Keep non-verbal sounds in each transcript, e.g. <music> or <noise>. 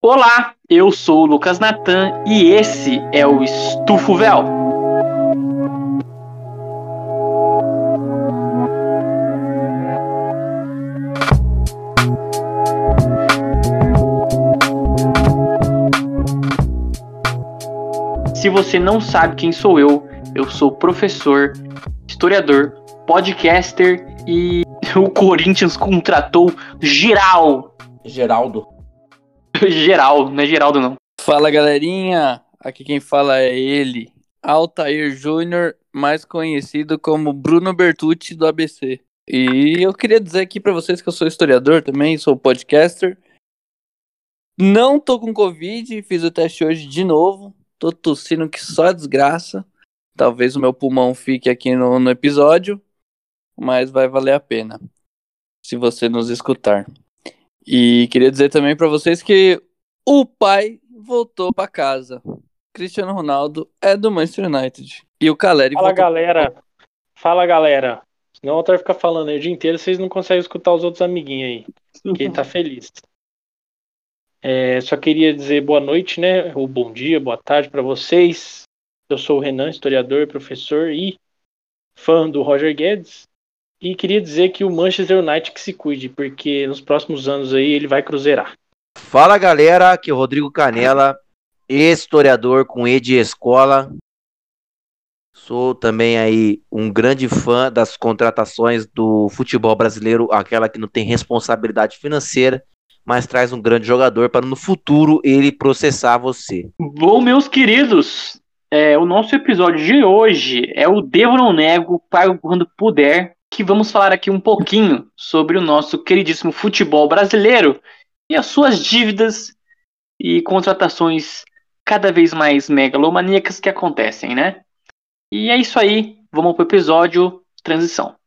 Olá, eu sou o Lucas Natan e esse é o Estufo Véu. Se você não sabe quem sou eu, eu sou professor, historiador, podcaster e <laughs> o Corinthians contratou geral. Geraldo. <laughs> Geral, não é Geraldo não. Fala galerinha, aqui quem fala é ele, Altair Júnior, mais conhecido como Bruno Bertucci do ABC. E eu queria dizer aqui pra vocês que eu sou historiador também, sou podcaster. Não tô com Covid, fiz o teste hoje de novo. Tô tossindo que só desgraça. Talvez o meu pulmão fique aqui no, no episódio, mas vai valer a pena se você nos escutar. E queria dizer também pra vocês que o pai voltou pra casa. Cristiano Ronaldo é do Manchester United. E o Caleri Fala voltou... galera, fala galera. Senão o Altair fica falando aí o dia inteiro, vocês não conseguem escutar os outros amiguinhos aí. <laughs> Que ele tá feliz. É, só queria dizer boa noite, né? Ou bom dia, boa tarde pra vocês. Eu sou o Renan, historiador, professor e fã do Roger Guedes. E queria dizer que o Manchester United que se cuide, porque nos próximos anos aí ele vai cruzeirar. Fala galera, aqui é o Rodrigo Canela, historiador com E de escola. Sou também aí um grande fã das contratações do futebol brasileiro, aquela que não tem responsabilidade financeira, mas traz um grande jogador para no futuro ele processar você. Bom, meus queridos, é, o nosso episódio de hoje é o Devo Não Nego, pago quando puder, que vamos falar aqui um pouquinho sobre o nosso queridíssimo futebol brasileiro e as suas dívidas e contratações cada vez mais megalomaníacas que acontecem, né? E é isso aí, vamos pro episódio Transição.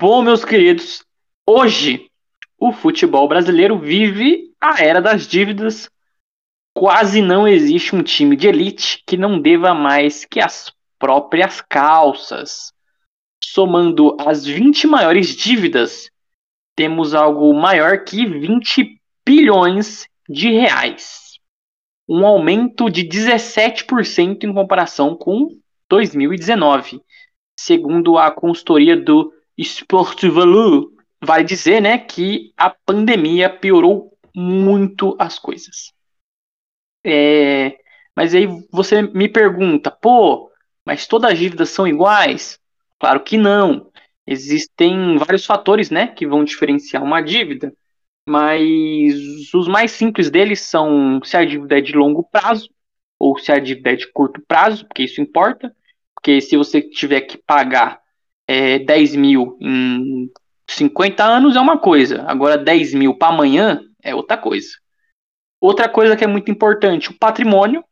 Bom, meus queridos, hoje o futebol brasileiro vive a era das dívidas. Quase não existe um time de elite que não deva mais que as próprias calças. Somando as 20 maiores dívidas, temos algo maior que 20 bilhões de reais. Um aumento de 17% em comparação com 2019, segundo a consultoria do Sport Value vai dizer, né, que a pandemia piorou muito as coisas. É, mas aí você me pergunta, pô, mas todas as dívidas são iguais? Claro que não. Existem vários fatores, né, que vão diferenciar uma dívida, mas os mais simples deles são se a dívida é de longo prazo ou se a dívida é de curto prazo, porque isso importa. Porque se você tiver que pagar é, 10 mil em 50 anos é uma coisa, agora 10 mil para amanhã é outra coisa. Outra coisa que é muito importante, o patrimônio,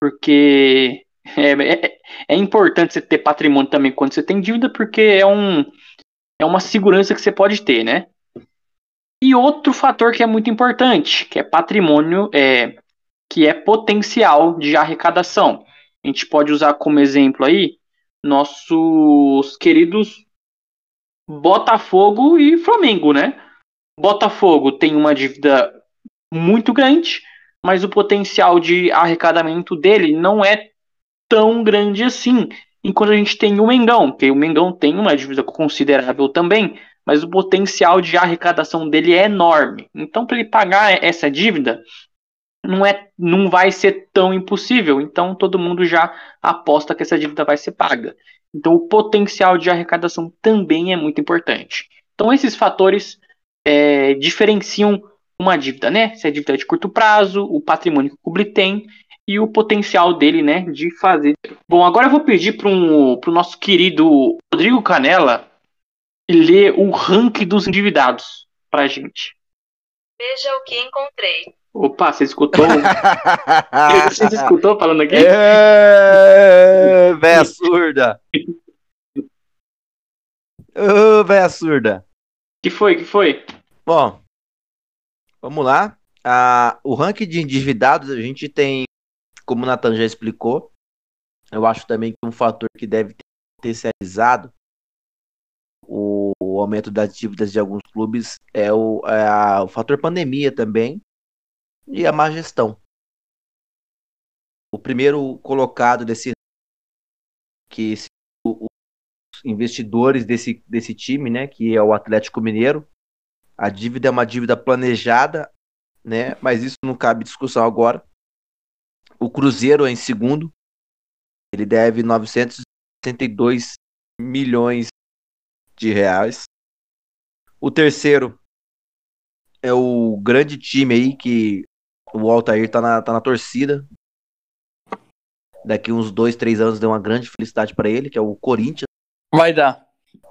porque é, é, é, importante você ter patrimônio também quando você tem dívida, porque é, um, é uma segurança que você pode ter, né? E outro fator que é muito importante, que é patrimônio, é, que é potencial de arrecadação. A gente pode usar como exemplo aí nossos queridos Botafogo e Flamengo, né? Botafogo tem uma dívida muito grande, mas o potencial de arrecadamento dele não é tão grande assim. Enquanto a gente tem o Mengão, que o Mengão tem uma dívida considerável também, mas o potencial de arrecadação dele é enorme. Então, para ele pagar essa dívida, não, é, não vai ser tão impossível. Então todo mundo já aposta que essa dívida vai ser paga. Então o potencial de arrecadação também é muito importante. Então esses fatores é, diferenciam uma dívida, né? Se a dívida é de curto prazo, o patrimônio que o clube tem e o potencial dele, né, de fazer. Bom, agora eu vou pedir para o nosso querido Rodrigo Canela ler o ranking dos endividados para a gente. Veja o que encontrei. Opa, você escutou? <laughs> você escutou falando aqui? É, véia surda. Ô, véia surda. Que foi, que foi? Bom, vamos lá. Ah, o ranking de endividados a gente tem, como o Nathan já explicou, eu acho também que um fator que deve ter potencializado o, o aumento das dívidas de alguns clubes é o, é a- o fator pandemia também e a má gestão. O primeiro colocado desse que os investidores desse, desse time, né, que é o Atlético Mineiro, a dívida é uma dívida planejada, né, mas isso não cabe discussão agora. O Cruzeiro é em segundo, ele deve 962 milhões de reais. O terceiro é o grande time aí que o Altair tá na, tá na torcida. Daqui uns dois, três anos deu uma grande felicidade para ele, que é o Corinthians. Vai dar.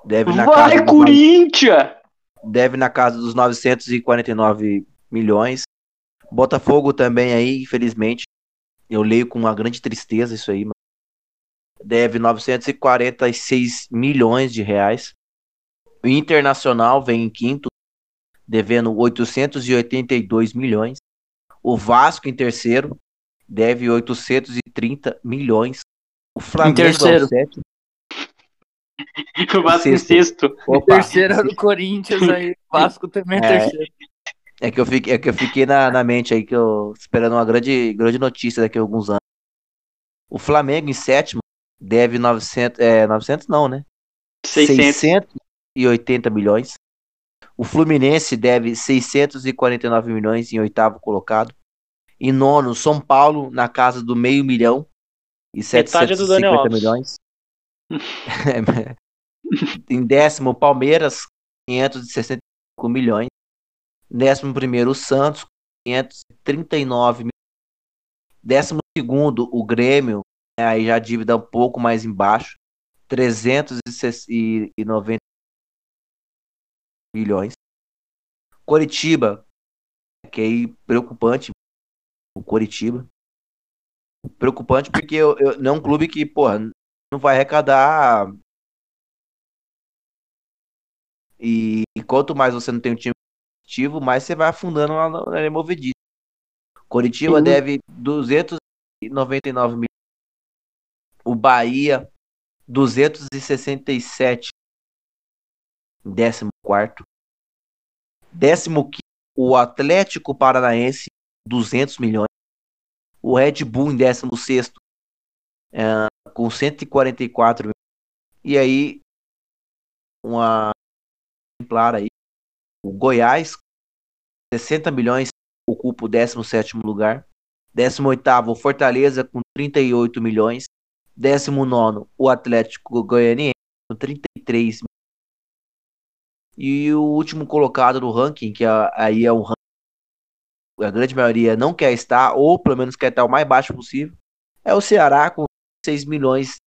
Deve na, Vai, casa dos, Corinthians! deve na casa dos 949 milhões. Botafogo também aí, infelizmente. Eu leio com uma grande tristeza isso aí. mano. Deve 946 milhões de reais. O Internacional vem em quinto, devendo 882 milhões. O Vasco em terceiro, deve 830 milhões. O Flamengo é o terceiro. sétimo. <laughs> O Vasco em Sexto. Opa, Terceiro era o Corinthians aí. <laughs> Vasco também é, É. terceiro. É que eu fiquei, é que eu fiquei na, na mente aí que eu esperando uma grande, grande notícia daqui a alguns anos. O Flamengo em sétimo deve 900, é, 900 não, né? 600. 680 milhões. O Fluminense deve 649 milhões em oitavo colocado. Em nono, São Paulo na casa do meio milhão e Metade do Daniel 750 Alves. <laughs> milhões. em décimo, Palmeiras, 565 milhões. Décimo primeiro, o Santos, 539 milhões. Décimo segundo, o Grêmio, né, aí já a dívida um pouco mais embaixo, 390 milhões. Coritiba, que aí preocupante, o Coritiba. Preocupante porque eu, eu- não é um clube que, porra, não vai arrecadar. E, e quanto mais você não tem um time competitivo, mais você vai afundando lá na, na movediça. Coritiba Sim. deve 299 milhões. O Bahia, 267. Décimo quarto. Décimo quinto, o Atlético Paranaense, 200 milhões. O Red Bull em décimo sexto, é, com 144 milhões. E aí, uma exemplar aí, o Goiás, 60 milhões, ocupa o 17º lugar. 18º, o Fortaleza, com 38 milhões. 19º, o Atlético Goianiense, com 33 milhões. E o último colocado no ranking, que é- aí é um ranking a grande maioria não quer estar, ou pelo menos quer estar o mais baixo possível, é o Ceará, com 6 milhões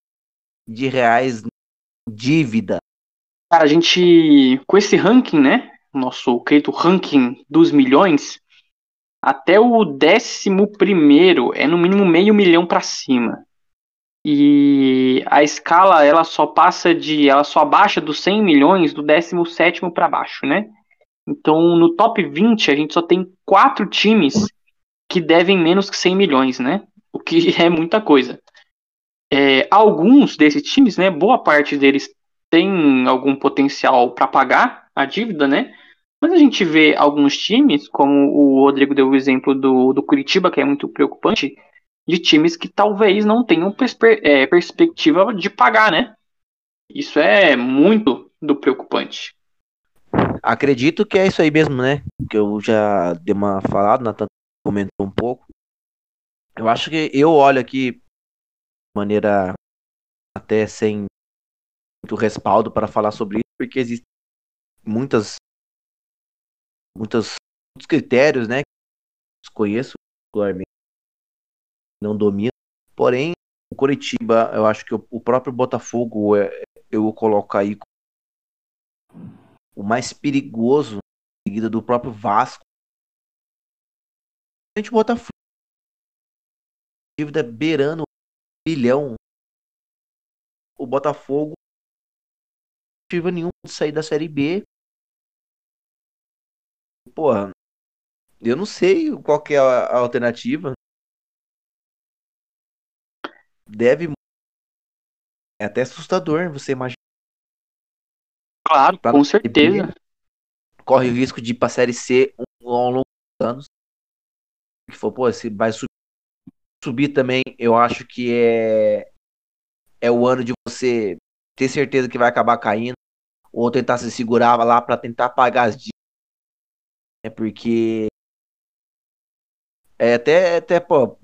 de reais dívida. Cara, a gente, com esse ranking, né? Nosso querido ranking dos milhões, até o décimo primeiro é no mínimo meio milhão pra cima. E a escala, ela só passa de, ela só abaixa dos 100 milhões do décimo sétimo pra baixo, né? Então, no top 20, a gente só tem quatro times que devem menos que 100 milhões, né? O que <laughs> é muita coisa. É, alguns desses times, né? Boa parte deles tem algum potencial para pagar a dívida, né? Mas a gente vê alguns times, como o Rodrigo deu o exemplo do, do Curitiba, que é muito preocupante, de times que talvez não tenham é, perspectiva de pagar, né? Isso é muito do preocupante. Acredito que é isso aí mesmo, né? Que eu já dei uma falada, Natan comentou um pouco. Eu acho que eu olho aqui de maneira até sem muito respaldo para falar sobre isso, porque existem muitas, muitas muitos critérios, né? Que eu desconheço, particularmente, não domino. Porém, o Coritiba, eu acho que o, próprio Botafogo, é, eu vou colocar aí o mais perigoso, seguida do próprio Vasco. A gente bota dívida beirando um bilhão. O Botafogo não nenhum de sair da Série B. porra, eu não sei qual é a alternativa. Deve. É até assustador você imaginar. Claro, Pra com certeza. Corre o risco de ir pra Série C um- ao longo dos anos. Que for, pô, se vai subir, subir também, eu acho que é. É o ano de você ter certeza que vai acabar caindo. Ou tentar se segurar lá pra tentar pagar as dívidas. É porque. É até, até, pô,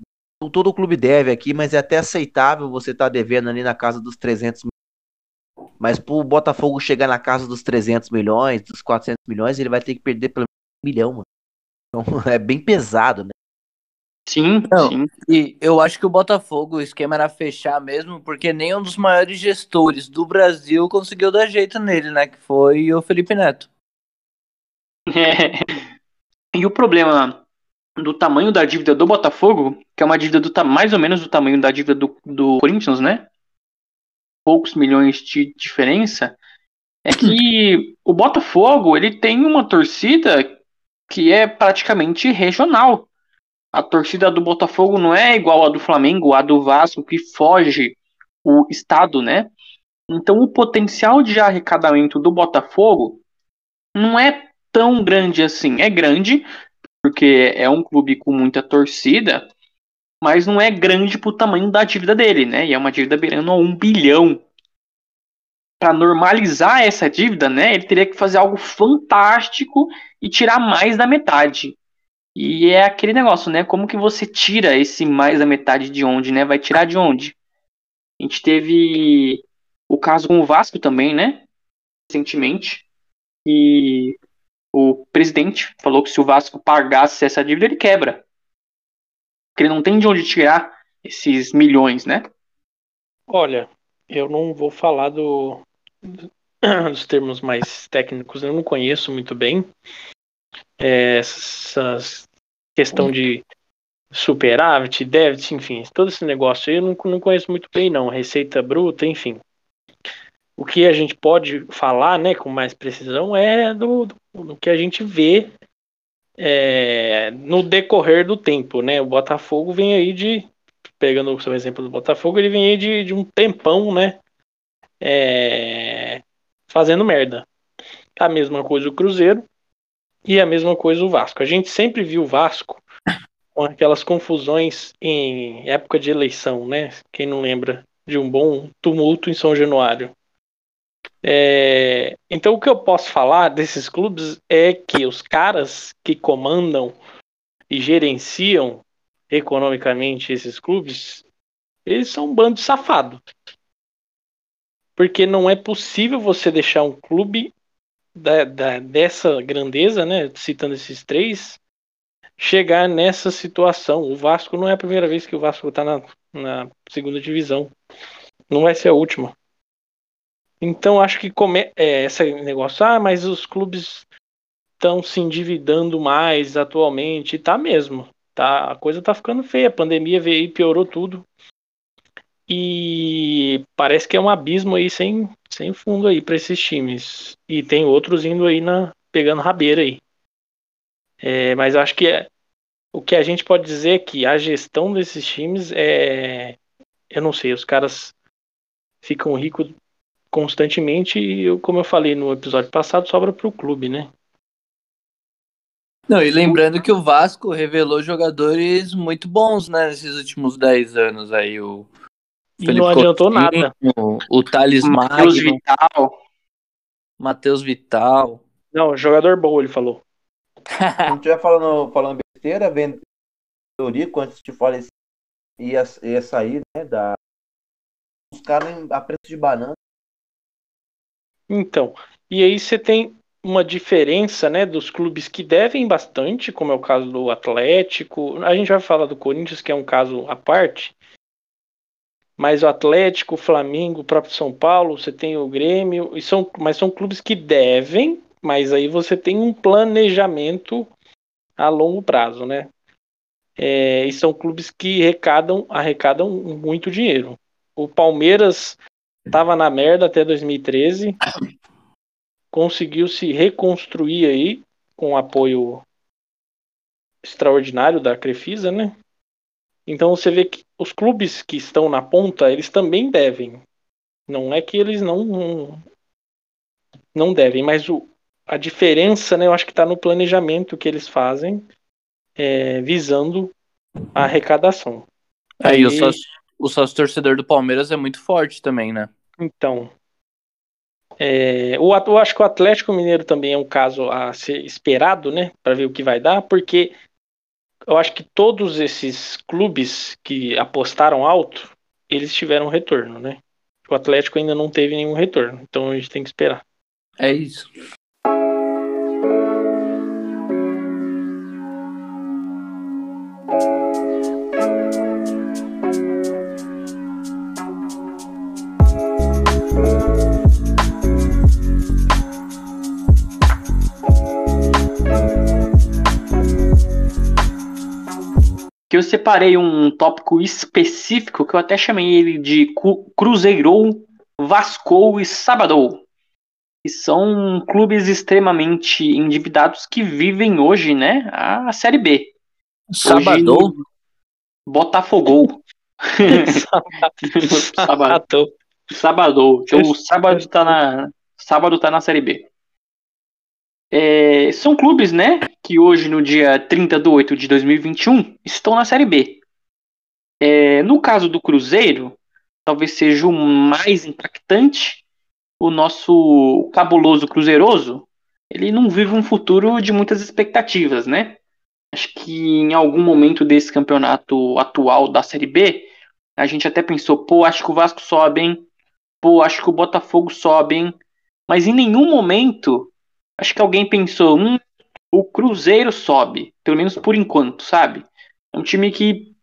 todo clube deve aqui, mas é até aceitável você estar devendo ali na casa dos 300 milhões. Mas pro Botafogo chegar na casa dos 300 milhões, dos 400 milhões, ele vai ter que perder pelo menos um milhão, mano. Então <laughs> é bem pesado, né? Sim, Não. sim. E eu acho que o Botafogo, o esquema era fechar mesmo, porque nenhum dos maiores gestores do Brasil conseguiu dar jeito nele, né? Que foi o Felipe Neto. <laughs> E o problema do tamanho da dívida do Botafogo, que é uma dívida do mais ou menos do tamanho da dívida do, do Corinthians, né? Poucos milhões de diferença, é que o Botafogo ele tem uma torcida que é praticamente regional. A torcida do Botafogo não é igual a do Flamengo, a do Vasco, que foge o estado, né? Então o potencial de arrecadamento do Botafogo não é tão grande assim. É grande, porque é um clube com muita torcida, mas não é grande pro tamanho da dívida dele, né? E é uma dívida beirando a um bilhão. Para normalizar essa dívida, né? Ele teria que fazer algo fantástico e tirar mais da metade. E é aquele negócio, né? Como que você tira esse mais da metade de onde, né? Vai tirar de onde? A gente teve o caso com o Vasco também, né? Recentemente. E o presidente falou que se o Vasco pagasse essa dívida, ele quebra. Porque ele não tem de onde tirar esses milhões, né? Olha, eu não vou falar do, <clears throat> dos termos mais técnicos, eu não conheço muito bem é, essas questão de superávit, déficit, enfim, todo esse negócio aí eu não, não conheço muito bem não, receita bruta, enfim. O que a gente pode falar, né, com mais precisão é do, do, do que a gente vê é, no decorrer do tempo, né? O Botafogo vem aí de pegando o seu exemplo do Botafogo, ele vem aí de, de um tempão, né? É, fazendo merda. A mesma coisa o Cruzeiro e a mesma coisa o Vasco. A gente sempre viu o Vasco com aquelas confusões em época de eleição, né? Quem não lembra de um bom tumulto em São Januário. É, então o que eu posso falar desses clubes é que os caras que comandam e gerenciam economicamente esses clubes, eles são um bando de safado. Porque não é possível você deixar um clube da, da- dessa grandeza, né? Citando esses três, chegar nessa situação. O Vasco não é a primeira vez que o Vasco está na, na segunda divisão. Não vai ser a última. Então acho que come, é, esse negócio, ah, mas os clubes estão se endividando mais atualmente, tá mesmo. Tá, a coisa tá ficando feia. A pandemia veio e piorou tudo. E parece que é um abismo aí sem, sem fundo aí para esses times. E tem outros indo aí na pegando rabeira aí. É, mas acho que é, o que a gente pode dizer é que a gestão desses times é, eu não sei, os caras ficam ricos constantemente e eu, como eu falei no episódio passado, sobra pro clube, né? Não, e lembrando que o Vasco revelou jogadores muito bons, né, nesses últimos 10 anos aí. O E não adiantou Coutinho, nada. O Thales Matheus Vital. Matheus Vital. Não, jogador bom, ele falou. Se não estiver falando, falando besteira, vendo Eurico antes de falecer, ia, ia sair, né? Da... Os caras a preço de banana. Então, e aí você tem uma diferença, né, dos clubes que devem bastante, como é o caso do Atlético. A gente vai falar do Corinthians, que é um caso à parte. Mas o Atlético, o Flamengo, o próprio São Paulo, você tem o Grêmio, e são, mas são clubes que devem, mas aí você tem um planejamento a longo prazo, né? É, e são clubes que arrecadam, arrecadam muito dinheiro. O Palmeiras estava na merda até 2013, conseguiu se reconstruir aí com o apoio extraordinário da Crefisa, né? Então você vê que os clubes que estão na ponta, eles também devem. Não é que eles não não devem, mas o, a diferença, né, eu acho que está no planejamento que eles fazem, é, visando a arrecadação. Aí, o sócio, o sócio torcedor do Palmeiras é muito forte também, né? Então, é, o, eu acho que o Atlético Mineiro também é um caso a ser esperado, né, para ver o que vai dar, porque eu acho que todos esses clubes que apostaram alto, eles tiveram retorno, né? O Atlético ainda não teve nenhum retorno, então a gente tem que esperar. É isso. Separei um tópico específico que eu até chamei ele de Cruzeirou, Vascou e Sabadou. Que são clubes extremamente endividados que vivem hoje, né, a Série B. Sabadou? Botafogou. <laughs> Sabadou. Sabadou. Então, o sábado tá na sábado tá na Série B. É, são clubes, né, que hoje, no dia 30 de 8 de 2021, estão na Série B. É, no caso do Cruzeiro, talvez seja o mais impactante, o nosso cabuloso Cruzeiroso, ele não vive um futuro de muitas expectativas, né? Acho que em algum momento desse campeonato atual da Série B, a gente até pensou, pô, acho que o Vasco sobe, hein? Pô, acho que o Botafogo sobe, hein? Mas em nenhum momento acho que alguém pensou, hum, o Cruzeiro sobe, pelo menos por enquanto, sabe? É um time que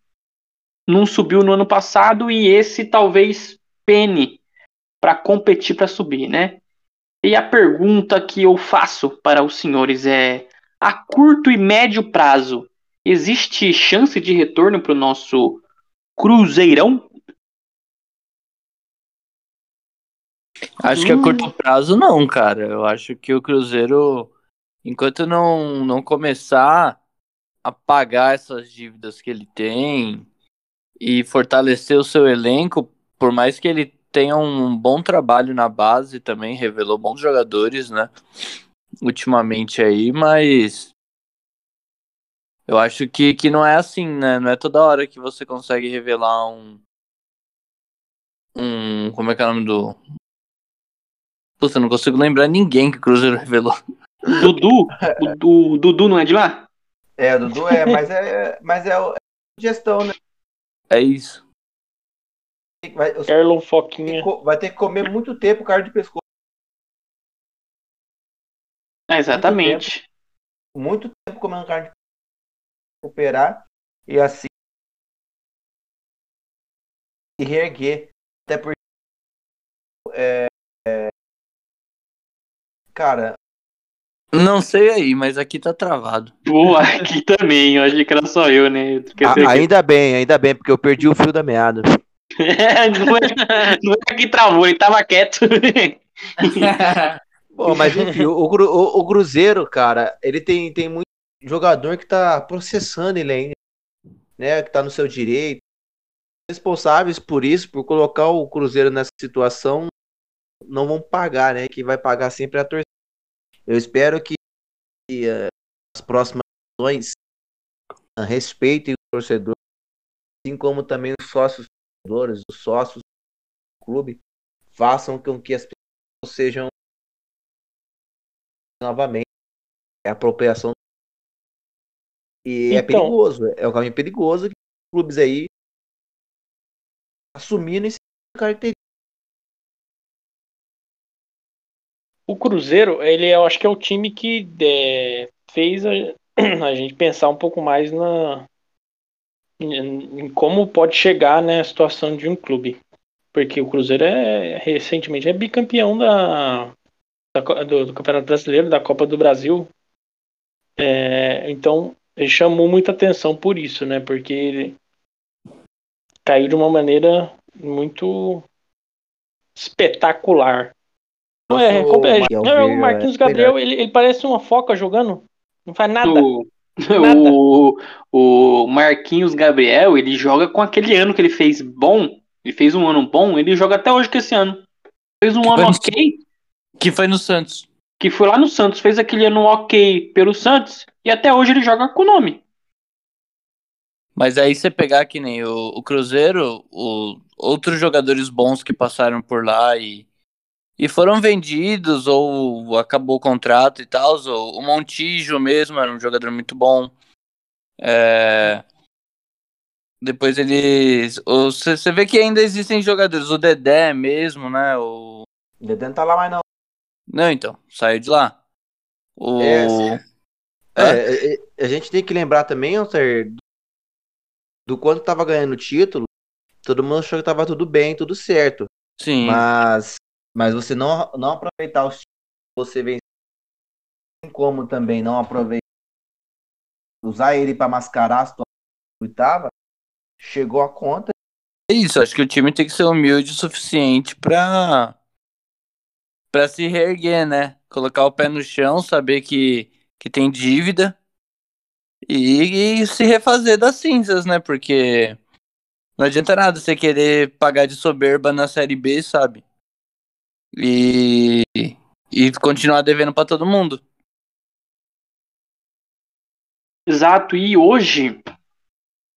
não subiu no ano passado e esse talvez pene para competir para subir, né? E a pergunta que eu faço para os senhores é: a curto e médio prazo, existe chance de retorno para o nosso Cruzeirão? Acho que a curto prazo não, cara. Eu acho que o Cruzeiro, enquanto não, não começar a pagar essas dívidas que ele tem e fortalecer o seu elenco, por mais que ele tenha um bom trabalho na base também, revelou bons jogadores, né? Ultimamente aí, mas eu acho que, que não é assim, né? Não é toda hora que você consegue revelar um. Um. Como é que é o nome do. Puta, eu não consigo lembrar ninguém que o Cruzeiro revelou. Dudu? O, o Dudu não é de lá? É, o Dudu é, mas é, mas é, o- é gestão, né? É isso. Vai, os- Erlon Foquinha. vai ter que comer muito tempo cara de pescoço. É, exatamente. Muito tempo comendo carne de pescoço. Recuperar e assim. E reerguer. Até porque. É, cara, Não sei aí, mas aqui tá travado. Pô, aqui também, eu achei que era só eu, né? A- ainda bem, ainda bem, porque eu perdi o fio da meada. que- <laughs> não, é, não é que travou, ele tava quieto. <laughs> Bom, mas enfim, o, Cru- o- o Cruzeiro, cara, ele tem, tem muito jogador que tá processando ele ainda, né? Que tá no seu direito. Responsáveis por isso, por colocar o Cruzeiro nessa situação, não vão pagar, né? Que vai pagar sempre a torcida. Eu espero que, eh, as próximas ações respeitem o torcedor, assim como também os sócios torcedores, os sócios do clube, façam com que as pessoas sejam novamente é apropriação e é Então- perigoso, é um caminho perigoso que os clubes aí assumindo esse característica. O Cruzeiro, ele eu acho que é o time que é, fez a, <clears throat> a gente pensar um pouco mais na em, em como pode chegar né, a situação de um clube. Porque o Cruzeiro é recentemente é bicampeão da, da do, do Campeonato Brasileiro, da Copa do Brasil. É, então, ele chamou muita atenção por isso, né? Porque ele caiu de uma maneira muito espetacular. Não é, Nosso como é- o Marquinhos é Gabriel, ele, ele parece uma foca jogando. Não faz nada. O, <laughs> Nada. o, o Marquinhos Gabriel, ele joga com aquele ano que ele fez bom. Ele fez um ano bom, ele joga até hoje com esse ano. Fez um Que ano foi no- ok, Que foi no Santos. que foi lá no Santos, fez aquele ano ok pelo Santos, e até hoje ele joga com o nome. Mas aí você pegar que nem o, o Cruzeiro, o, outros jogadores bons que passaram por lá e, e foram vendidos ou acabou o contrato e tal. O, o Montijo mesmo era um jogador muito bom. É, depois eles. Você vê que ainda existem jogadores. O Dedé mesmo, né? O, O Dedé não tá lá mais não. não, então, saiu de lá. O, É, sim. É, é, é, a gente tem que lembrar também, Alter, do quanto tava ganhando o título. Todo mundo achou que tava tudo bem, tudo certo. sim. Mas, mas você não, não aproveitar os você assim como também não aproveitar, usar ele pra mascarar a situação que tava, chegou a conta. É isso, acho que o time tem que ser humilde o suficiente pra, pra se reerguer, né? Colocar o pé no chão, saber que, que tem dívida e, e se refazer das cinzas, né? Porque não adianta nada você querer pagar de soberba na Série B, sabe? E, e continuar devendo pra todo mundo. Exato, e hoje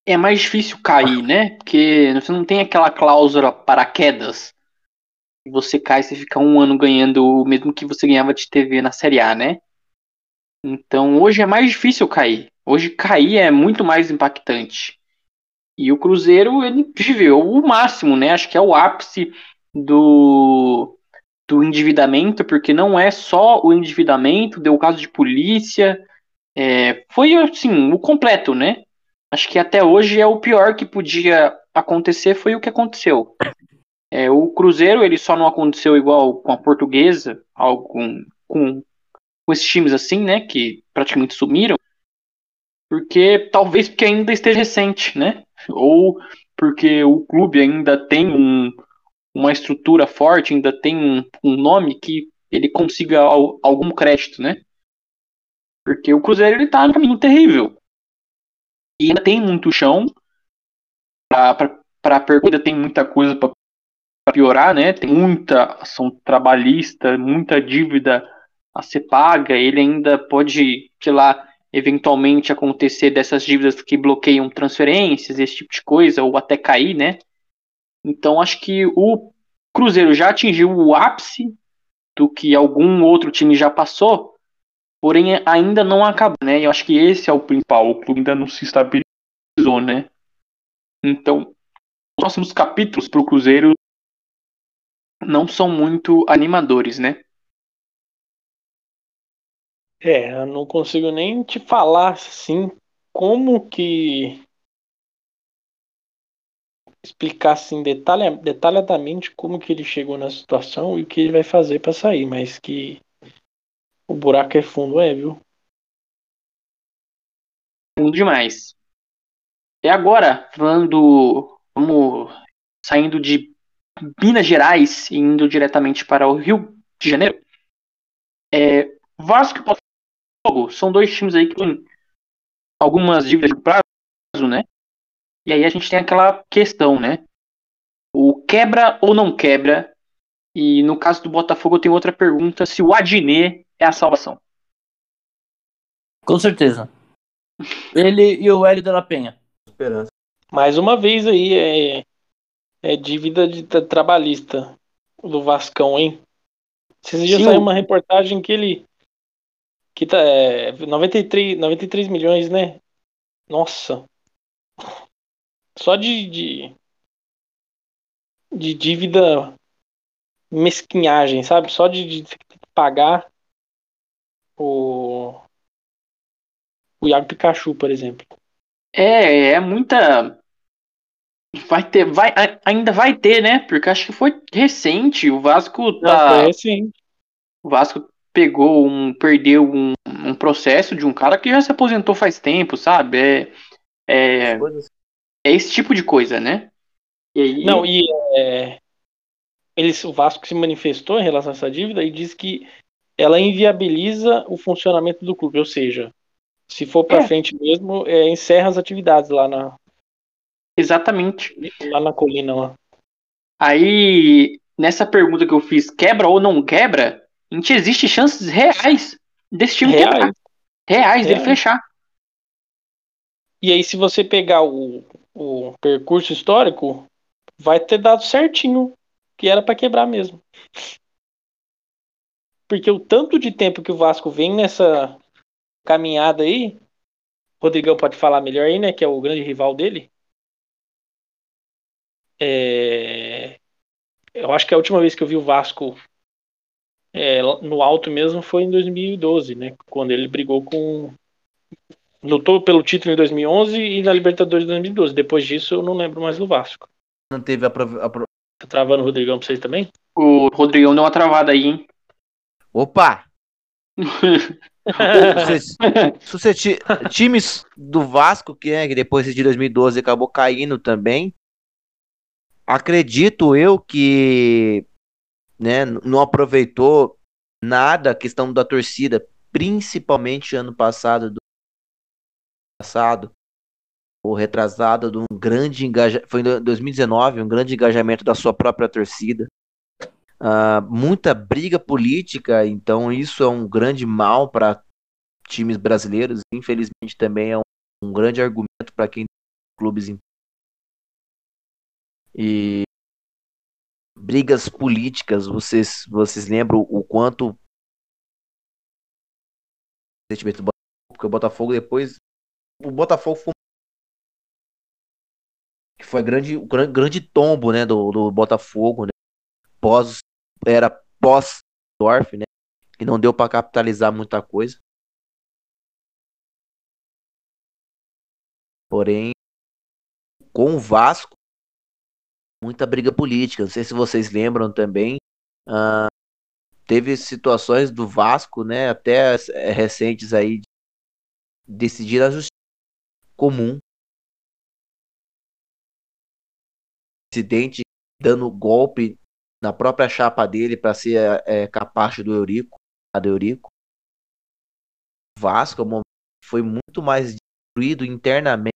é mais difícil cair, né? Porque você não tem aquela cláusula paraquedas. que Você cai você fica um ano ganhando o mesmo que você ganhava de TV na Série A, né? Então hoje é mais difícil cair. Hoje cair é muito mais impactante. E o Cruzeiro, ele viveu o máximo, né? Acho que é o ápice do, do endividamento, porque não é só o endividamento, deu o caso de polícia, é, foi assim, o completo, né? Acho que até hoje é o pior que podia acontecer foi o que aconteceu. É, o Cruzeiro ele só não aconteceu igual com a Portuguesa, algum com, com esses times assim, né, que praticamente sumiram, porque talvez porque ainda esteja recente, né? Ou porque o clube ainda tem um, uma estrutura forte, ainda tem um, um nome que ele consiga al- algum crédito, né? Porque o Cruzeiro ele tá no caminho terrível. E ainda tem muito chão pra percorrer, tem muita coisa pra piorar, né? Tem muita ação trabalhista, muita dívida a ser paga. Ele ainda pode, sei lá, eventualmente acontecer dessas dívidas que bloqueiam transferências, esse tipo de coisa, ou até cair, né? Então acho que o Cruzeiro já atingiu o ápice do que algum outro time já passou, porém ainda não acabou, né? Eu acho que esse é o principal. O clube ainda não se estabilizou, né? Então, os próximos capítulos para o Cruzeiro não são muito animadores, né? É, eu não consigo nem te falar assim como que explicar assim detalha, detalhadamente como que ele chegou na situação e o que ele vai fazer pra sair, mas que o buraco é fundo, é, viu? Fundo demais. E agora, falando, vamos saindo de Minas Gerais e indo diretamente para o Rio de Janeiro. É, Vasco e Botafogo são dois times aí que têm algumas dívidas de prazo, né? E aí a gente tem aquela questão, né? O quebra ou não quebra? E no caso do Botafogo eu tenho outra pergunta, se o Adnet é a salvação. Com certeza. Ele e o Hélio de la Penha. Esperança. Mais uma vez aí é, é dívida de tra- trabalhista do Vascão, hein? Esses dias Sim, saiu uma reportagem que ele que tá é, 93, 93 milhões, né? Nossa. Só de, de de dívida mesquinhagem, sabe? Só de, de pagar o o Iago Pikachu, por exemplo. É, é muita. Vai ter, vai, ainda vai ter, né? Porque acho que foi recente. O Vasco Não, tá. foi assim. O Vasco pegou um. Perdeu um, um processo de um cara que já se aposentou faz tempo, sabe? É, é, Coisas- é esse tipo de coisa, né? E aí. Não, e é, eles, o Vasco se manifestou em relação a essa dívida e disse que ela inviabiliza o funcionamento do clube, ou seja, Se for pra É. frente mesmo, é, encerra as atividades lá na, Exatamente. lá na colina lá. Aí, nessa pergunta que eu fiz, quebra ou não quebra, a gente existe chances reais desse time quebrar. Reais. Reais, dele Reais. fechar. E aí, se você pegar o, o percurso histórico, vai ter dado certinho que era pra quebrar mesmo. Porque o tanto de tempo que o Vasco vem nessa caminhada aí, Rodrigão pode falar melhor aí, né? Que é o grande rival dele. É, Eu acho que a última vez que eu vi o Vasco é, no alto mesmo foi em 2012, né? Quando ele brigou com. Lutou pelo título em 2011 e na Libertadores em 2012. Depois disso, eu não lembro mais do Vasco. Não teve a, prov- a pro- Tá travando o Rodrigão pra vocês também? O Rodrigão deu uma travada aí, hein? Opa! <laughs> Se você- se você ti- times do Vasco, que, é, que depois de 2012 acabou caindo também, acredito eu que né, não aproveitou nada a questão da torcida, principalmente ano passado, do passado, ou retrasado, de um grande engajamento, foi em 2019, um grande engajamento da sua própria torcida. Ah, muita briga política, então isso é um grande mal para times brasileiros. Infelizmente também é um, um grande argumento para quem clubes em- e brigas políticas. Vocês vocês lembram o quanto sentimento do Botafogo, porque o Botafogo depois o Botafogo foi que foi grande, o gran- grande tombo, né, do, do Botafogo, né, pós era pós Dorf, né, e não deu para capitalizar muita coisa. Porém, com o Vasco, muita briga política. Não sei se vocês lembram também. ah, teve situações do Vasco, né, até eh, recentes aí, de decidir a justiça comum. Presidente dando golpe na própria chapa dele para ser é, capacho do Eurico, a do Eurico. Vasco é foi muito mais destruído internamente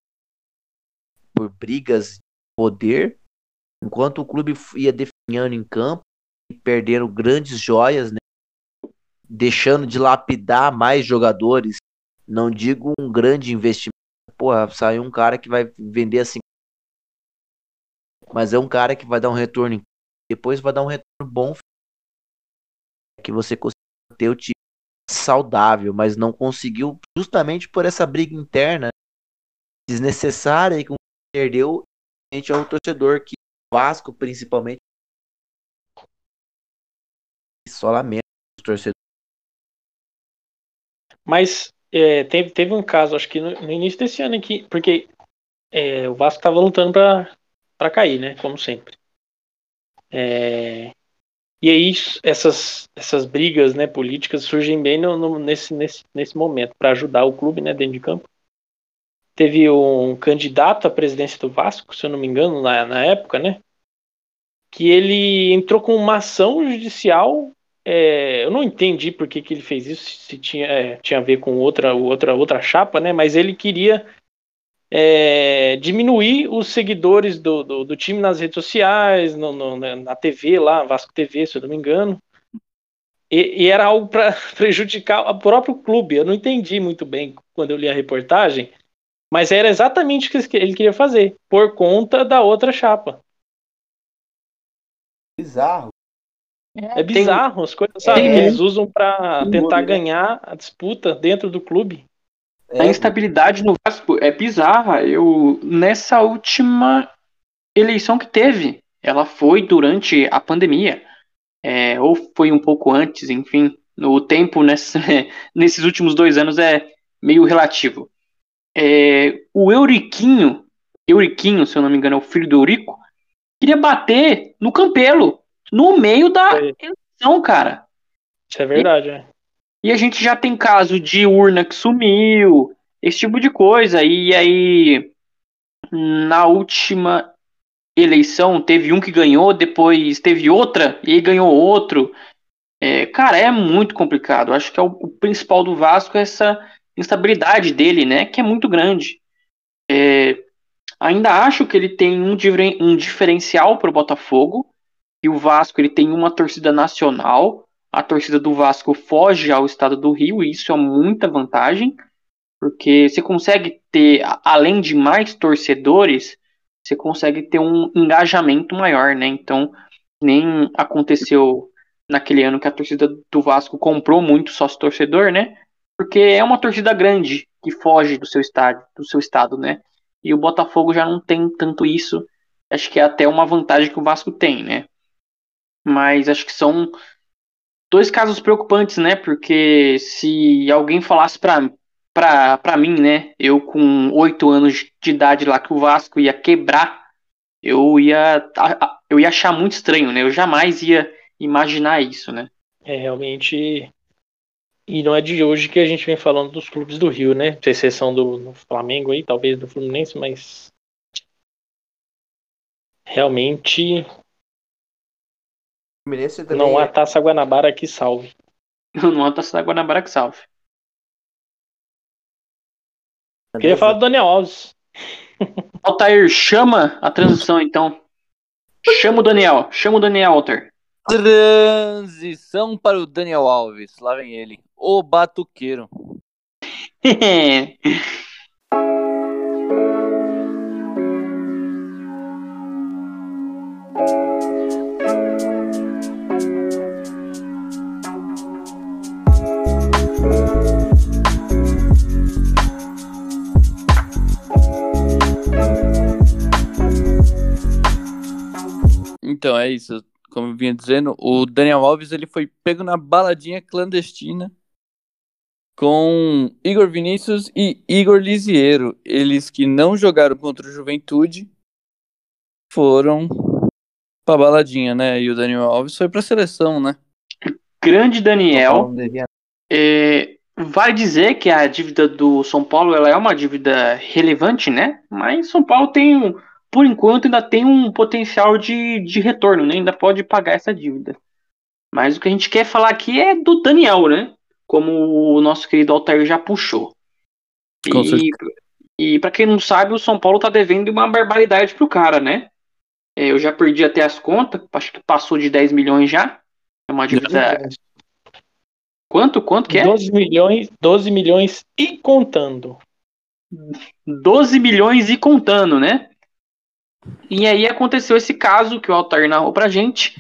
por brigas de poder, enquanto o clube ia definhando em campo e perdendo grandes joias, né? deixando de lapidar mais jogadores. Não digo um grande investimento. Porra, saiu um cara que vai vender assim. Mas é um cara que vai dar um retorno. Depois vai dar um retorno bom. Que você consiga ter o time saudável, mas não conseguiu justamente por essa briga interna desnecessária e que perdeu frente ao torcedor que Vasco principalmente só lamento os torcedores Mas é, teve, teve um caso, acho que no, no início desse ano aqui, porque é, o Vasco tava lutando pra cair, né? Como sempre. É, e aí essas, essas brigas né, políticas surgem bem no, no- nesse, nesse, nesse momento, para ajudar o clube né, dentro de campo. Teve um candidato à presidência do Vasco, se eu não me engano, na, na época, né? Que ele entrou com uma ação judicial é, eu não entendi por que, que ele fez isso, se tinha, é, tinha a ver com outra, outra, outra chapa, né? Mas ele queria é, diminuir os seguidores do, do, do time nas redes sociais, no, no- na- na TV lá, Vasco TV, se eu não me engano. E, e era algo para <laughs> prejudicar o próprio clube. Eu não entendi muito bem quando eu li a reportagem, mas era exatamente o que ele queria fazer, por conta da outra chapa. bizarro É bizarro as coisas, sabe? tem que eles usam para tem tentar né? ganhar a disputa dentro do clube. A instabilidade no Vasco é bizarra. Eu nessa última eleição que teve, ela foi durante a pandemia, é, ou foi um pouco antes, enfim. O tempo nessa- <laughs> nesses últimos dois anos é meio relativo. É, o Euriquinho, Euriquinho, se eu não me engano, é o filho do Eurico, queria bater no Campelo, no meio da Foi. eleição, cara. Isso é verdade, é. E a gente já tem caso de urna que sumiu, esse tipo de coisa. E aí, na última eleição, teve um que ganhou, depois teve outra, e aí ganhou outro. É, cara, é muito complicado. Acho que é o, o principal do Vasco é essa instabilidade dele, né, que é muito grande. É, ainda acho que ele tem um, um diferencial para o Botafogo, e o Vasco ele tem uma torcida nacional, a torcida do Vasco foge ao estado do Rio, e isso é muita vantagem, porque você consegue ter, além de mais torcedores, você consegue ter um engajamento maior, né? Então, nem aconteceu naquele ano que a torcida do Vasco comprou muito sócio torcedor, né? Porque é uma torcida grande que foge do seu estádio, do seu estado, né? E o Botafogo já não tem tanto isso. Acho que é até uma vantagem que o Vasco tem, né? Mas acho que são dois casos preocupantes, né? Porque se alguém falasse para pra, pra mim, né? Eu com oito anos de idade lá que o Vasco ia quebrar, eu ia, eu ia achar muito estranho, né? Eu jamais ia imaginar isso, né? É realmente. E não é de hoje que a gente vem falando dos clubes do Rio, né? Com exceção do, do Flamengo aí, talvez do Fluminense, mas. Realmente. Não há taça Guanabara que salve. Não há taça Guanabara que salve. Queria falar do Daniel Alves. Altair, chama a transição então. Chama o Daniel. Chama o Daniel, Altair. Transição para o Daniel Alves. Lá vem ele. O batuqueiro. <laughs> Então, é isso. Como eu vinha dizendo, o Daniel Alves ele foi pego na baladinha clandestina com Igor Vinícius e Igor Lisiero. Eles que não jogaram contra o Juventude foram pra baladinha, né? E o Daniel Alves foi pra seleção, né? Grande Daniel. É, vai dizer que a dívida do São Paulo ela é uma dívida relevante, né? Mas São Paulo tem por enquanto ainda tem um potencial de, de retorno, né? Ainda pode pagar essa dívida. Mas o que a gente quer falar aqui é do Daniel, né? Como o nosso querido Altair já puxou. Com e, e para quem não sabe, o São Paulo tá devendo uma barbaridade pro cara, né? É, eu já perdi até as contas, acho que passou de 10 milhões já. É uma dívida. Quanto? Quanto que é? 12 milhões, 12 milhões e contando. 12 milhões e contando, né? E aí aconteceu esse caso que o Altair narrou pra gente,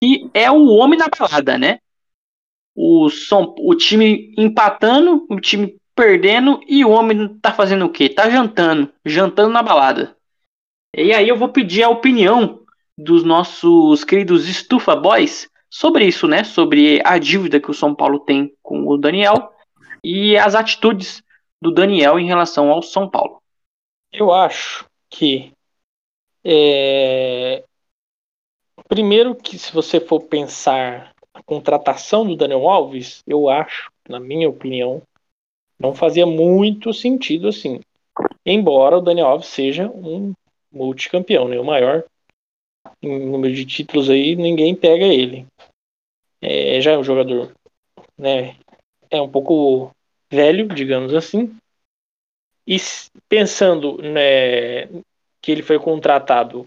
que é o homem da balada, né? O, som, o time empatando, o time perdendo e o homem tá fazendo o quê? Tá jantando, jantando na balada. E aí eu vou pedir a opinião dos nossos queridos Estufa Boys sobre isso, né? Sobre a dívida que o São Paulo tem com o Daniel e as atitudes do Daniel em relação ao São Paulo. Eu acho que é... Primeiro que se você for pensar a contratação do Daniel Alves, eu acho, na minha opinião, não fazia muito sentido assim. Embora o Daniel Alves seja um multicampeão, né? O maior em número de títulos aí, ninguém pega ele. É, já é um jogador, né? É um pouco velho, digamos assim. E pensando né, que ele foi contratado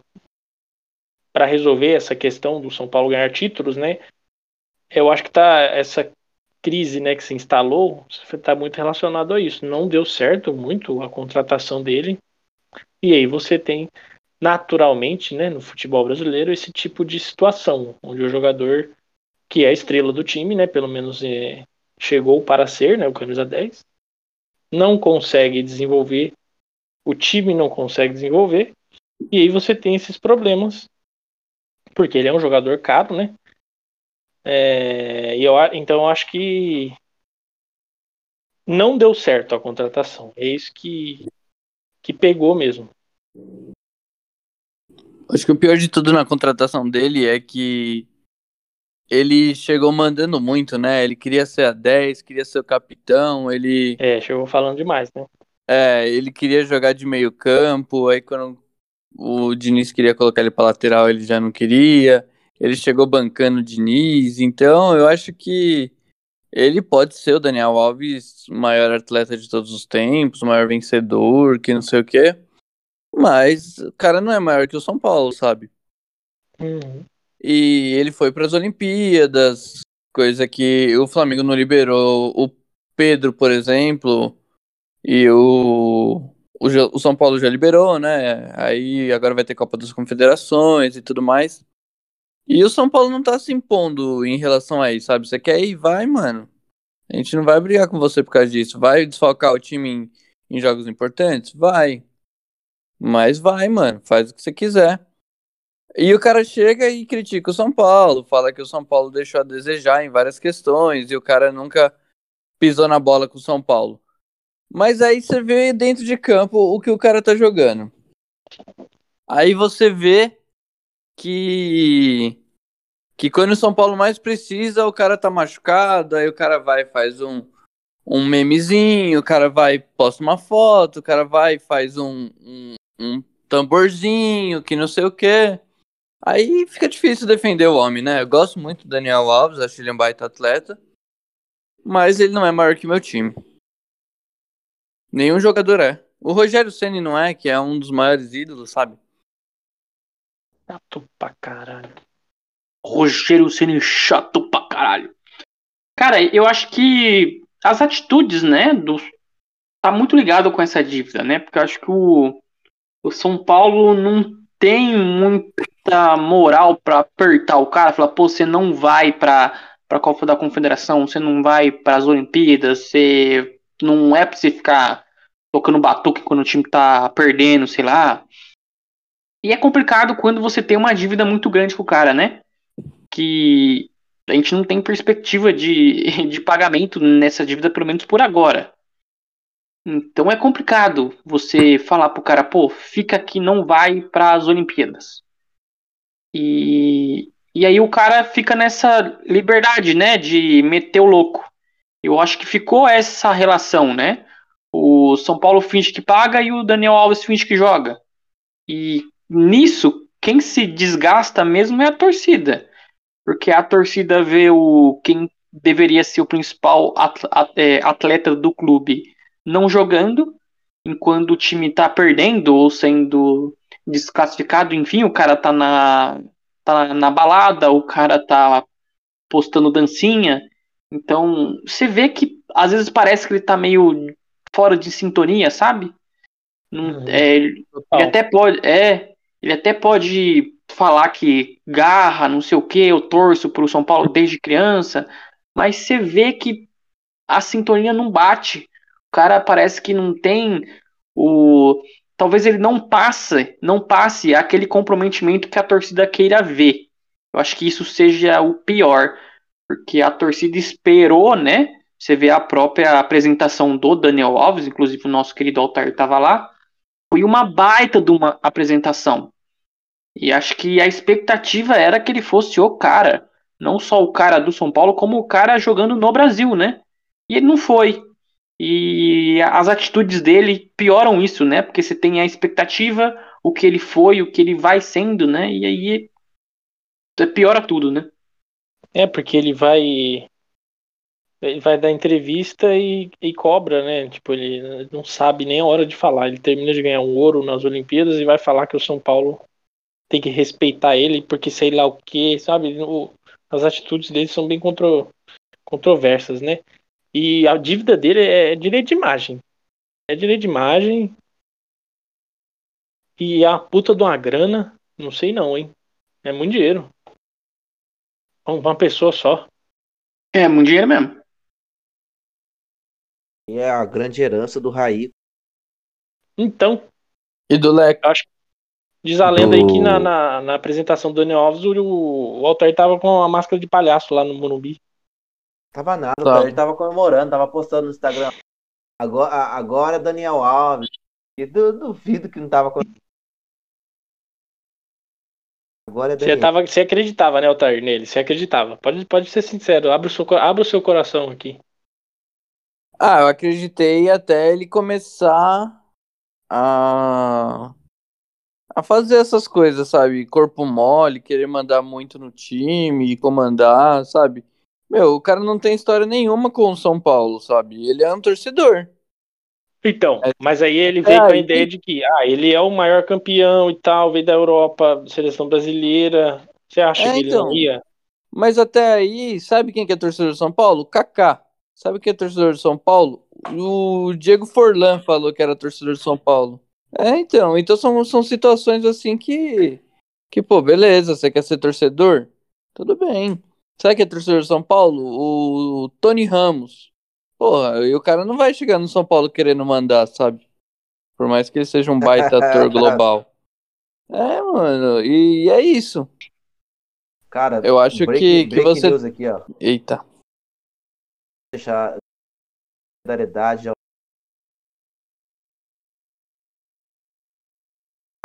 para resolver essa questão do São Paulo ganhar títulos, né? Eu acho que tá essa crise, né, que se instalou, está muito relacionado a isso. Não deu certo muito a contratação dele. E aí você tem naturalmente, né, no futebol brasileiro esse tipo de situação, onde o jogador que é a estrela do time, né, pelo menos é, chegou para ser, né, o camisa 10, não consegue desenvolver o time não consegue desenvolver, e aí você tem esses problemas, porque ele é um jogador caro, né? É, e eu, então eu acho que não deu certo a contratação. É isso que, que pegou mesmo. Acho que o pior de tudo na contratação dele é que ele chegou mandando muito, né? Ele queria ser a 10, queria ser o capitão, ele. É, chegou falando demais, né? É, ele queria jogar de meio campo, aí quando o Diniz queria colocar ele para lateral, ele já não queria. Ele chegou bancando o Diniz, então eu acho que Ele pode ser o Daniel Alves, maior atleta de todos os tempos, maior vencedor, que não sei o quê. Mas o cara não é maior que o São Paulo, sabe? Uhum. E ele foi para as Olimpíadas, coisa que o Flamengo não liberou. O Pedro, por exemplo, e o, o, o São Paulo já liberou, né? Aí agora vai ter Copa das Confederações e tudo mais. E o São Paulo não tá se impondo em relação a isso, sabe? Você quer ir, vai, mano. A gente não vai brigar com você por causa disso. Vai desfalcar o time em, em jogos importantes? Vai. Mas vai, mano. Faz o que você quiser. E o cara chega e critica o São Paulo, fala que o São Paulo deixou a desejar em várias questões e o cara nunca pisou na bola com o São Paulo. Mas aí você vê dentro de campo o que o cara tá jogando. Aí você vê que que quando o São Paulo mais precisa, o cara tá machucado, aí o cara vai faz um um memezinho, o cara vai posta uma foto, o cara vai faz um, um, um tamborzinho, que não sei o quê. Aí fica difícil defender o homem, né? Eu gosto muito do Daniel Alves, acho ele um baita atleta. Mas ele não é maior que meu time. Nenhum jogador é. O Rogério Ceni não é, que é um dos maiores ídolos, sabe? Chato pra caralho. Rogério Ceni chato pra caralho. Cara, eu acho que as atitudes, né, do tá muito ligado com essa dívida, né? Porque eu acho que o, o São Paulo não tem muita moral pra apertar o cara, falar, pô, você não vai pra para Copa da Confederação, você não vai para as Olimpíadas, você não é pra você ficar tocando batuque quando o time tá perdendo, sei lá. E é complicado quando você tem uma dívida muito grande com o cara, né? Que a gente não tem perspectiva de, <laughs> de pagamento nessa dívida, pelo menos por agora. Então é complicado você falar pro cara, pô, fica aqui, não vai para as Olimpíadas. E, e aí o cara fica nessa liberdade, né, de meter o louco. Eu acho que ficou essa relação, né? O São Paulo finge que paga e o Daniel Alves finge que joga. E nisso, quem se desgasta mesmo é a torcida. Porque a torcida vê o quem deveria ser o principal é, atleta do clube não jogando, enquanto o time tá perdendo ou sendo desclassificado, enfim, o cara tá na, tá na balada, o cara tá postando dancinha. Então, você vê que às vezes parece que ele tá meio fora de sintonia, sabe? Não- Uhum. é, ele até pode, é, ele até pode falar que garra, não sei o que, eu torço pro São Paulo desde criança, mas você vê que a sintonia não bate. O cara parece que não tem o. Talvez ele não passe, não passe aquele comprometimento que a torcida queira ver. Eu acho que isso seja o pior, porque a torcida esperou, né? Você vê a própria apresentação do Daniel Alves, inclusive o nosso querido Altair estava lá. Foi uma baita de uma apresentação. E acho que a expectativa era que ele fosse o cara. Não só o cara do São Paulo, como o cara jogando no Brasil, né? E ele não foi. E as atitudes dele pioram isso, né? Porque você tem a expectativa, o que ele foi, o que ele vai sendo, né? E aí piora tudo, né? É, porque ele vai. Ele vai dar entrevista e, e cobra, né? Tipo, ele não sabe nem a hora de falar. Ele termina de ganhar um ouro nas Olimpíadas e vai falar que o São Paulo tem que respeitar ele, porque sei lá o que, sabe? O- as atitudes dele são bem contro, controversas, né? E a dívida dele é direito de imagem. É direito de imagem. E a puta de uma grana, não sei não, hein? É muito dinheiro. Uma pessoa só. É, muito dinheiro mesmo. E é a grande herança do Raí. Então, E do Leco. Diz a lenda aí que Do- na, na, na apresentação do Daniel Alves, o, o Altair tava com a máscara de palhaço lá no Morumbi. Tava nada, Tá. ele tava comemorando, tava postando no Instagram. Agora, agora é Daniel Alves. E du- duvido que não tava com. Agora é Você, tava, você acreditava, né, Altair, nele? Você acreditava. Pode, pode ser sincero, abre o, seu, abre o seu coração aqui. Ah, eu acreditei até ele começar a a fazer essas coisas, sabe? Corpo mole, querer mandar muito no time, comandar, sabe? Meu, o cara não tem história nenhuma com o São Paulo, sabe? Ele é um torcedor. Então, É. mas aí ele veio com a ideia de que ah, ele é o maior campeão e tal, veio da Europa, seleção brasileira. Você acha É, que ele então. não ia? Mas até aí, sabe quem que é torcedor do São Paulo? Kaká. Sabe quem é torcedor do São Paulo? O Diego Forlan falou que era torcedor do São Paulo. É, então. Então são, são situações assim que. Que, pô, beleza, você quer ser torcedor? Tudo bem. Sabe quem é torcedor do São Paulo? O Tony Ramos. Porra, e o cara não vai chegar no São Paulo querendo mandar, sabe? Por mais que ele seja um baita ator <laughs> global. É, mano, e é isso. Cara, Eu acho breaking- que- que você- news aqui, ó. Eita. Deixar solidariedade ao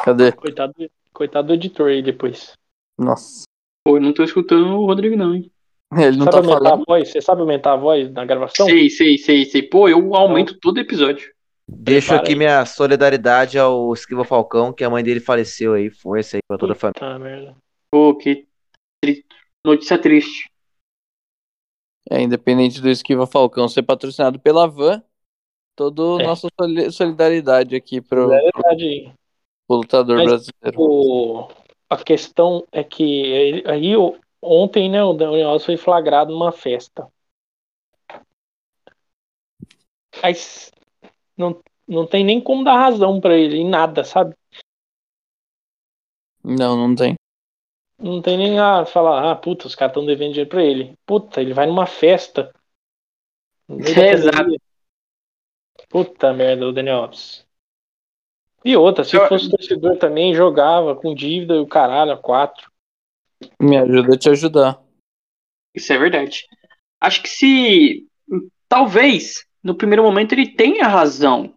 Cadê? Coitado, coitado do editor aí depois. Nossa. Pô, eu não tô escutando o Rodrigo, não, hein? Ele não sabe tá aumentar falando. a voz? Você sabe aumentar a voz na gravação? Sei, sei, sei, sei. Pô, eu aumento todo episódio. Deixo Prepara aqui aí. minha solidariedade ao Esquiva Falcão, que a mãe dele faleceu aí. Força aí pra toda a família. Tá, merda. Pô, que tri- notícia triste. É, independente do Esquiva Falcão ser patrocinado pela Van, toda É. nossa soli- solidariedade aqui pro, É verdade aí. pro lutador Mas- brasileiro. O, a questão é que aí o- ontem, né, o Daniel Alves foi flagrado numa festa. Mas não, não tem nem como dar razão pra ele em nada, sabe? Não, não tem. Não tem nem a falar, ah, puta, os caras estão devendo dinheiro pra ele. Puta, ele vai numa festa. É, pandemia. Puta merda, o Daniel Alves. E outra, se Eu- fosse torcedor também, jogava com dívida e o caralho, a quatro. Me ajuda a te ajudar. Isso é verdade. Acho que se. Talvez, no primeiro momento, ele tenha razão.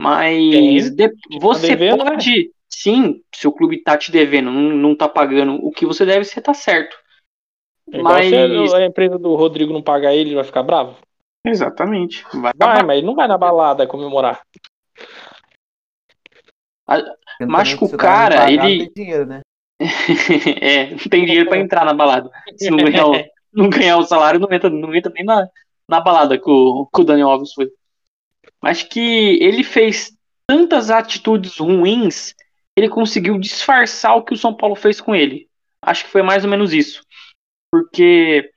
Mas de- você devendo, né? pode. Sim, se o clube tá te devendo, não, não tá pagando o que você deve, você tá certo. É Mas. se a empresa do Rodrigo não pagar ele, ele vai ficar bravo? Exatamente. Vai Vai, acabar. mas ele não vai na balada comemorar. Mas que o tá cara, ele- dinheiro, né? <laughs> é, não tem dinheiro pra entrar na balada. Se não ganhar o, <laughs> não ganhar o salário, não entra, não entra nem na, na balada que o, que o Daniel Alves foi. Mas que ele fez tantas atitudes ruins, ele conseguiu disfarçar o que o São Paulo fez com ele. Acho que foi mais ou menos isso. Porque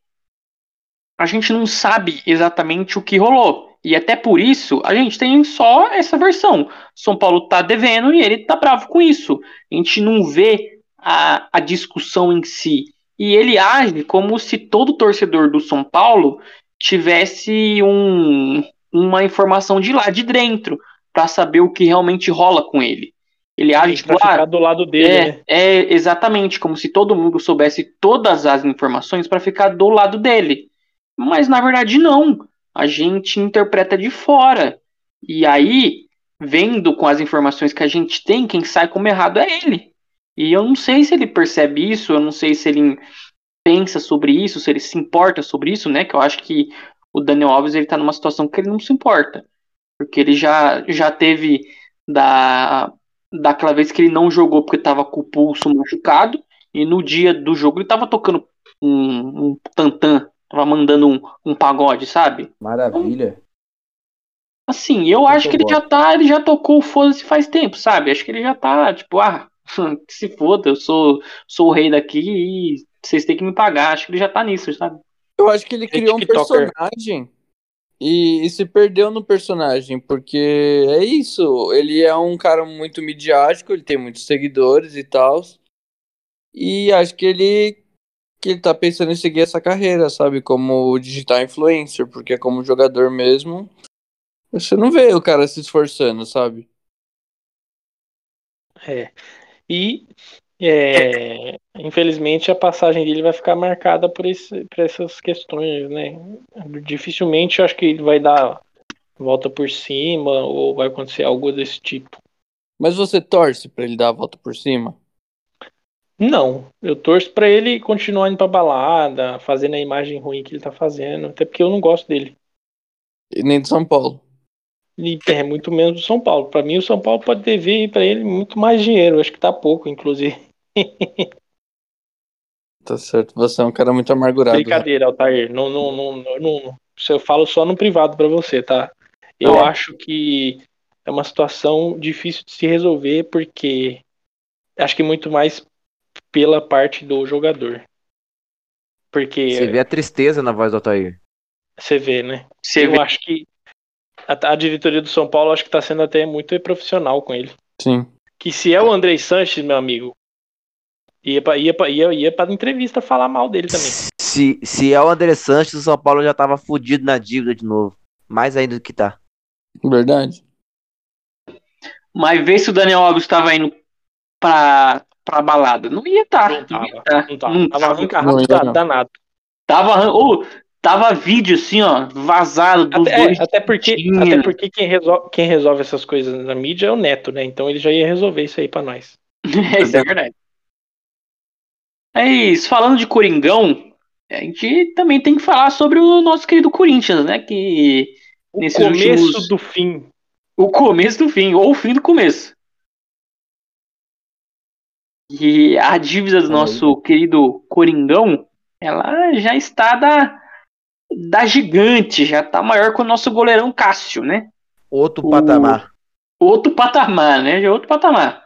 a gente não sabe exatamente o que rolou. E até por isso, a gente tem só essa versão. São Paulo tá devendo e ele tá bravo com isso. A gente não vê a, a discussão em si. E ele age como se todo torcedor do São Paulo tivesse um, uma informação de lá de dentro para saber o que realmente rola com ele. Ele age tipo, ah, do lado dele, é, né? é exatamente como se todo mundo soubesse todas as informações para ficar do lado dele. Mas na verdade não. A gente interpreta de fora. E aí, vendo com as informações que a gente tem, quem sai como errado é ele. E eu não sei se ele percebe isso, eu não sei se ele pensa sobre isso, se ele se importa sobre isso, né? Que eu acho que o Daniel Alves ele tá numa situação que ele não se importa. Porque ele já, já teve da daquela vez que ele não jogou porque tava com o pulso machucado e no dia do jogo ele tava tocando um, um tantã, tava mandando um, um pagode, sabe? Maravilha. Assim, eu acho que ele já tá, ele já tocou o foda-se faz tempo, sabe? Acho que ele já tá, tipo, ah, <laughs> que se foda, eu sou, sou o rei daqui e vocês têm que me pagar. Acho que ele já tá nisso, sabe? Eu acho que ele criou um personagem e, e se perdeu no personagem, porque é isso. Ele é um cara muito midiático, ele tem muitos seguidores e tal. E acho que ele que ele tá pensando em seguir essa carreira, sabe? Como digital influencer, porque como jogador mesmo, você não vê o cara se esforçando, sabe? É. E é, infelizmente a passagem dele vai ficar marcada por, esse, por essas questões, né? Dificilmente eu acho que ele vai dar volta por cima ou vai acontecer algo desse tipo. Mas você torce pra ele dar a volta por cima? Não, eu torço pra ele continuar indo pra balada, fazendo a imagem ruim que ele tá fazendo, até porque eu não gosto dele. E nem de São Paulo. E é muito menos do São Paulo. Pra mim, o São Paulo pode dever pra ele muito mais dinheiro. Acho que tá pouco, inclusive. <laughs> Tá certo. Você é um cara muito amargurado. Brincadeira, Altair. Não, não, não, não, eu falo só no privado pra você, tá? Eu É. acho que é uma situação difícil de se resolver, porque acho que muito mais pela parte do jogador. Porque Você vê a tristeza na voz do Altair. você vê, né? Você eu vê. acho que a, a diretoria do São Paulo acho que tá sendo até muito profissional com ele. Sim. Que se é o Andrei Sanches, meu amigo, ia pra, ia pra, ia, ia pra entrevista falar mal dele também. Se, se é o André Sanches, o São Paulo já tava fudido na dívida de novo. Mais ainda do que tá. Verdade. Mas vê se o Daniel Alves tava indo pra, pra balada. Não ia estar. Não Não, tava, ia tá. Não tava, Não tava tava. arrancarrado Não ia, da- não. danado. Tava, arran- ô, tava vídeo assim, ó, vazado dos Até, dois. é, até porque, tinha. até porque quem, resolve, quem resolve essas coisas na mídia é o Neto, né? Então ele já ia resolver isso aí pra nós. <laughs> Isso é verdade. É isso. Falando de Coringão, a gente também tem que falar sobre o nosso querido Corinthians, né? Que O começo últimos- do fim. o começo do fim, ou o fim do começo. E a dívida do nosso querido Coringão, ela já está da, da gigante, já tá maior que o nosso goleirão Cássio, né? Outro O- patamar. Outro patamar, né? Já é outro patamar.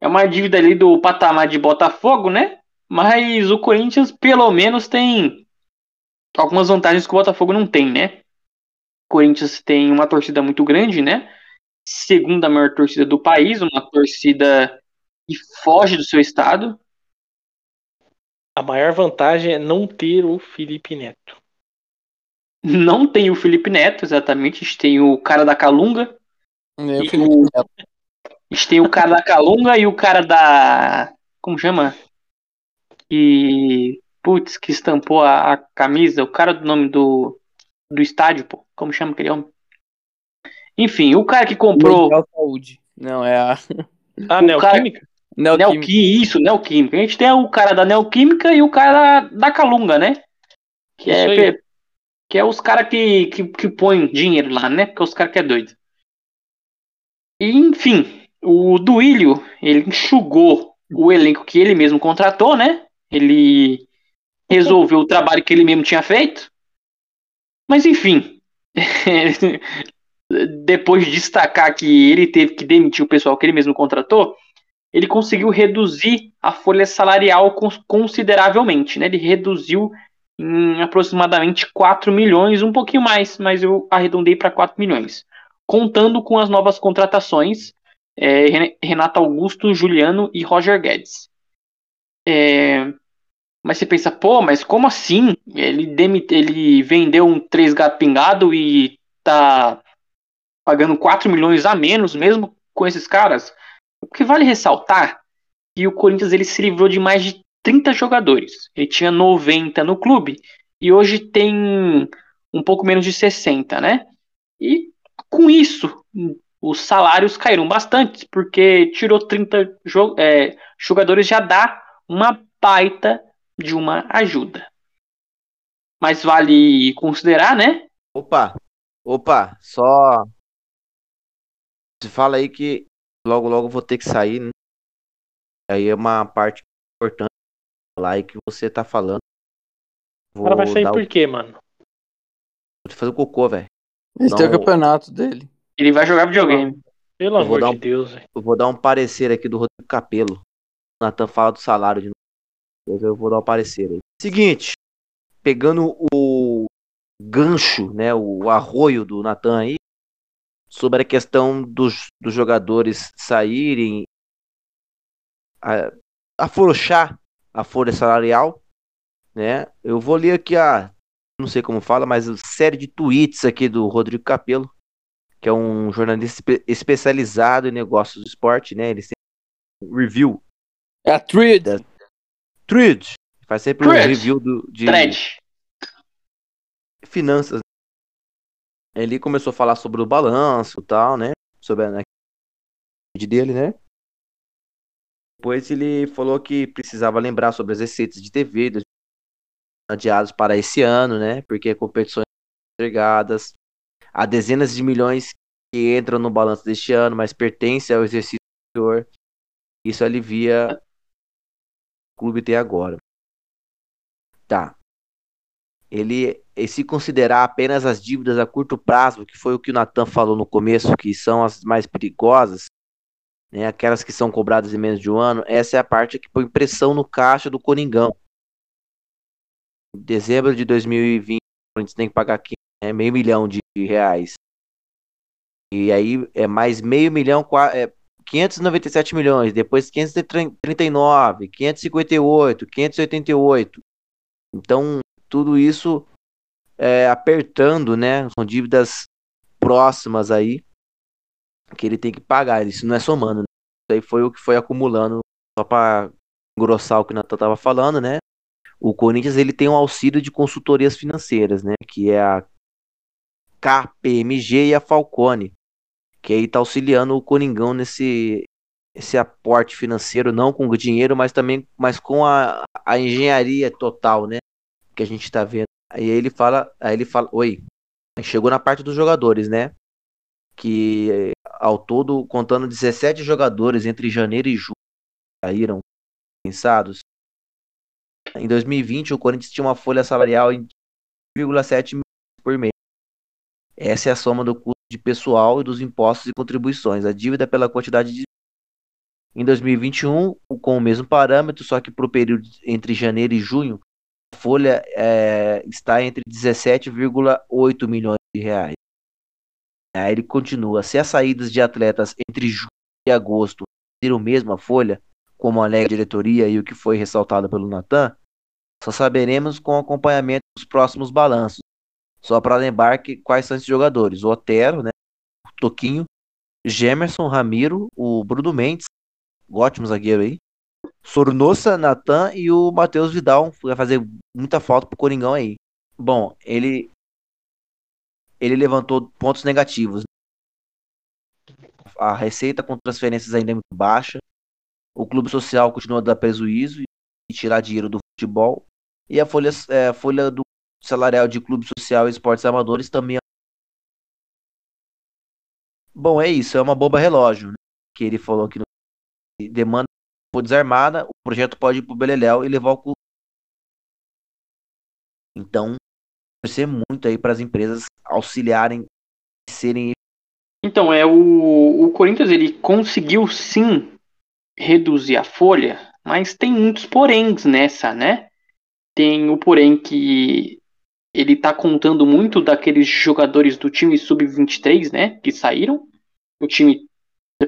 É uma dívida ali do patamar de Botafogo, né? Mas o Corinthians, pelo menos, tem algumas vantagens que o Botafogo não tem, né? O Corinthians tem uma torcida muito grande, né? Segunda maior torcida do país, uma torcida que foge do seu estado. A maior vantagem é não ter o Felipe Neto. Não tem o Felipe Neto, exatamente. A gente tem o cara da Calunga. O E Felipe o- Neto. A gente tem o cara da Calunga e o cara da. Como chama? Que. Putz, que estampou a, a camisa. O cara do nome do. Do estádio, pô. Como chama aquele homem? Enfim, o cara que comprou. Mundial Saúde. Não, é a Ah, <laughs> O Neoquímica? Neoquímica. Neoquímica, isso, Neoquímica. A gente tem o cara da Neoquímica e o cara da, da Calunga, né? Que Isso é, aí. Que, é os caras que, que, que põem dinheiro lá, né? Porque os caras que é doido. E, enfim, o Duílio, ele enxugou o elenco que ele mesmo contratou, né? Ele resolveu o trabalho que ele mesmo tinha feito. Mas, enfim, <laughs> depois de destacar que ele teve que demitir o pessoal que ele mesmo contratou, ele conseguiu reduzir a folha salarial cons- consideravelmente, né? Ele reduziu em aproximadamente 4 milhões, um pouquinho mais, mas eu arredondei para 4 milhões. Contando com as novas contratações, é, Ren- Renato Augusto, Juliano e Roger Guedes. É, mas você pensa, pô, mas como assim? Ele, demite, ele vendeu um 3 gato pingado e tá pagando 4 milhões a menos, mesmo com esses caras? O que vale ressaltar que o Corinthians ele se livrou de mais de 30 jogadores. Ele tinha 90 no clube e hoje tem um pouco menos de 60, né? E com isso, os salários caíram bastante, porque tirou 30 jo é, jogadores já dá uma baita de uma ajuda. Mas vale considerar, né? Opa, opa, só. Você fala aí que logo logo vou ter que sair, né? Aí é uma parte importante lá e que você tá falando. O Vou cara vai sair dar o- por quê, mano? Vou fazer o cocô, velho. Esse tem o Não. campeonato dele. Ele vai jogar videogame. Pelo Eu vou amor dar de um- Deus, velho. Eu vou dar um parecer aqui do Rodrigo Capelo. O Natan fala do salário de novo. Eu vou dar um parecer aí. Seguinte, pegando o gancho, né, o arroio do Natan aí, sobre a questão dos, dos jogadores saírem, a, afrouxar a folha salarial, né? Eu vou ler aqui a, não sei como fala, mas a série de tweets aqui do Rodrigo Capelo, que é um jornalista espe- especializado em negócios do esporte, né? Ele sempre um review, É a Thread. thread, faz sempre um Thread. review do, de Thread. finanças. Ele começou a falar sobre o balanço e tal, né? Sobre a né, dele, né? Depois ele falou que precisava lembrar sobre as receitas de TV dos- adiados para esse ano, né? Porque competições entregadas, há dezenas de milhões que entram no balanço deste ano, mas pertence ao exercício anterior. Isso alivia o clube ter agora. Tá. Ele, e se considerar apenas as dívidas a curto prazo, que foi o que o Natan falou no começo, que são as mais perigosas, né, aquelas que são cobradas em menos de um ano, essa é a parte que põe pressão no caixa do Coringão. Em dezembro de 2020, a gente tem que pagar aqui, né, meio milhão de reais. E aí é mais meio milhão, é 597 milhões, depois 539, 558, 588. Então, tudo isso é, apertando, né? São dívidas próximas aí que ele tem que pagar. Isso não é somando. Né? Isso aí foi o que foi acumulando, só para engrossar o que o Natan estava falando, né? O Corinthians ele tem um auxílio de consultorias financeiras, né? Que é a KPMG e a Falcone, que aí está auxiliando o Coringão nesse esse aporte financeiro, não com o dinheiro, mas também mas com a, a engenharia total, né? Que a gente está vendo. Aí ele fala, aí ele fala, oi, chegou na parte dos jogadores, né? Que ao todo, contando 17 jogadores entre janeiro e julho, saíram pensados. Em 2020, o Corinthians tinha uma folha salarial de 1,7 milhões por mês. Essa é a soma do custo de pessoal e dos impostos e contribuições. A dívida pela quantidade de. Em 2021, com o mesmo parâmetro, só que para o período entre janeiro e junho, a folha é, está entre 17,8 milhões de reais. Aí ele continua: se as saídas de atletas entre julho e agosto serem mesmo a folha, como alega a diretoria e o que foi ressaltado pelo Natan, só saberemos com acompanhamento dos próximos balanços. Só para lembrar que quais são esses jogadores: o Otero, né, o Toquinho, Gemerson, Ramiro, o Bruno Mendes, ótimo zagueiro aí, Sornosa, Natan e o Matheus Vidal, vai fazer muita falta pro Coringão aí. Bom, ele ele levantou pontos negativos. A receita com transferências ainda é muito baixa. O clube social continua a dar prejuízo e tirar dinheiro do futebol. E a folha, é, folha do salarial de clube social e esportes amadores também. É Bom, é isso. É uma bomba relógio. Né? Que ele falou que demanda for desarmada, o projeto pode ir pro Beleléu e levar o clube. Então, ser muito aí para as empresas auxiliarem serem então é o, o Corinthians ele conseguiu sim reduzir a folha mas tem muitos poréns nessa né? Tem o porém que ele tá contando muito daqueles jogadores do time sub-23 né que saíram. O time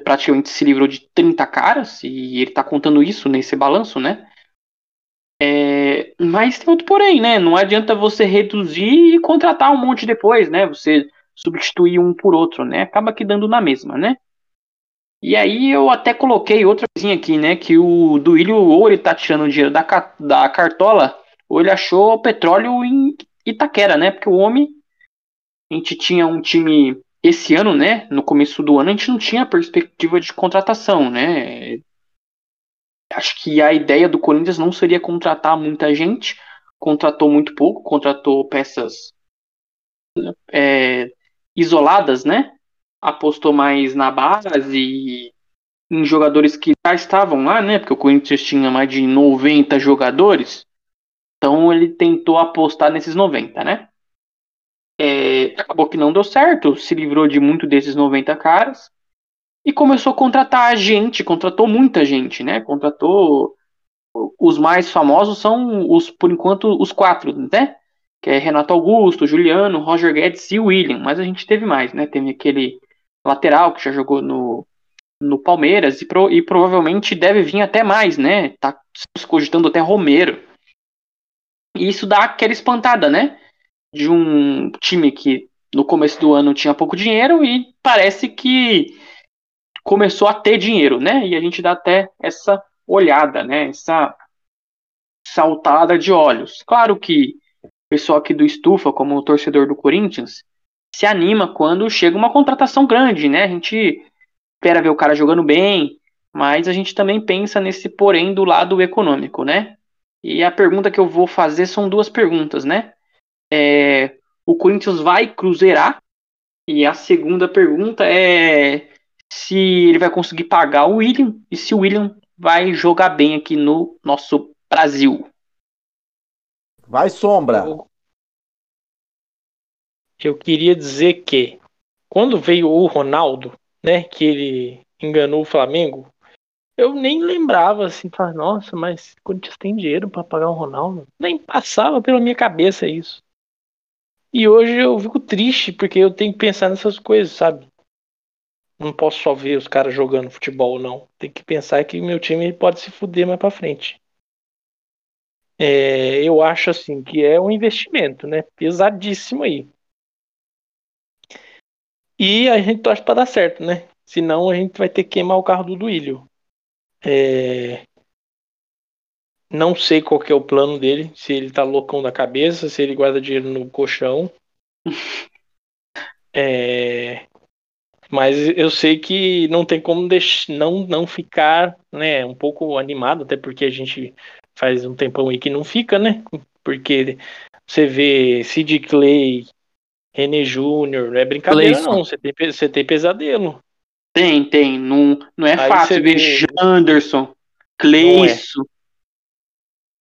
praticamente se livrou de 30 caras e ele tá contando isso nesse balanço né é, mas tem outro porém, né? Não adianta você reduzir e contratar um monte depois, né? Você substituir um por outro, né? Acaba que dando na mesma, né? E aí eu até coloquei outra coisinha aqui, né? Que o Duílio ou ele tá tirando dinheiro da, da cartola, ou ele achou petróleo em Itaquera, né? Porque o homem, a gente tinha um time esse ano, né? No começo do ano, a gente não tinha perspectiva de contratação, né? Acho que a ideia do Corinthians não seria contratar muita gente, contratou muito pouco, contratou peças é, isoladas, né? Apostou mais na base e em jogadores que já estavam lá, né? Porque o Corinthians tinha mais de 90 jogadores. Então ele tentou apostar nesses 90, né? É, acabou que não deu certo, se livrou de muito desses 90 caras e começou a contratar gente, contratou muita gente, né? Contratou os mais famosos são os por enquanto os quatro, né? Que é Renato Augusto, Juliano, Roger Guedes e William, mas a gente teve mais, né? Teve aquele lateral que já jogou no, no Palmeiras e, pro, e provavelmente deve vir até mais, né? Tá se cogitando até Romero. E isso dá aquela espantada, né? De um time que no começo do ano tinha pouco dinheiro e parece que começou a ter dinheiro, né? E a gente dá até essa olhada, né? Essa saltada de olhos. Claro que o pessoal aqui do Estufa, como o torcedor do Corinthians, se anima quando chega uma contratação grande, né? A gente espera ver o cara jogando bem, mas a gente também pensa nesse porém do lado econômico, né? E a pergunta que eu vou fazer são duas perguntas, né? É, o Corinthians vai cruzeirar? E a segunda pergunta é se ele vai conseguir pagar o William e se o William vai jogar bem aqui no nosso Brasil. Vai, Sombra. Eu, eu queria dizer que quando veio o Ronaldo, né, que ele enganou o Flamengo, eu nem lembrava assim, falar, nossa, mas Corinthians tem dinheiro para pagar o Ronaldo? Nem passava pela minha cabeça isso. E hoje eu fico triste porque eu tenho que pensar nessas coisas, sabe? Não posso só ver os caras jogando futebol, não. Tem que pensar que meu time pode se fuder mais para frente. É, eu acho assim que é um investimento, né? Pesadíssimo aí. E a gente torce para dar certo, né? Senão a gente vai ter que queimar o carro do Duílio. É... Não sei qual que é o plano dele, se ele tá loucão da cabeça, se ele guarda dinheiro no colchão. <laughs> É... Mas eu sei que não tem como deixar, não, não ficar né, um pouco animado, até porque a gente faz um tempão aí que não fica, né? Porque você vê Sid Clay, René Júnior, não é brincadeira Clayson. não, você tem, você tem pesadelo. Tem, tem. Não, não é Aí fácil você ver vê- Janderson, Cleison.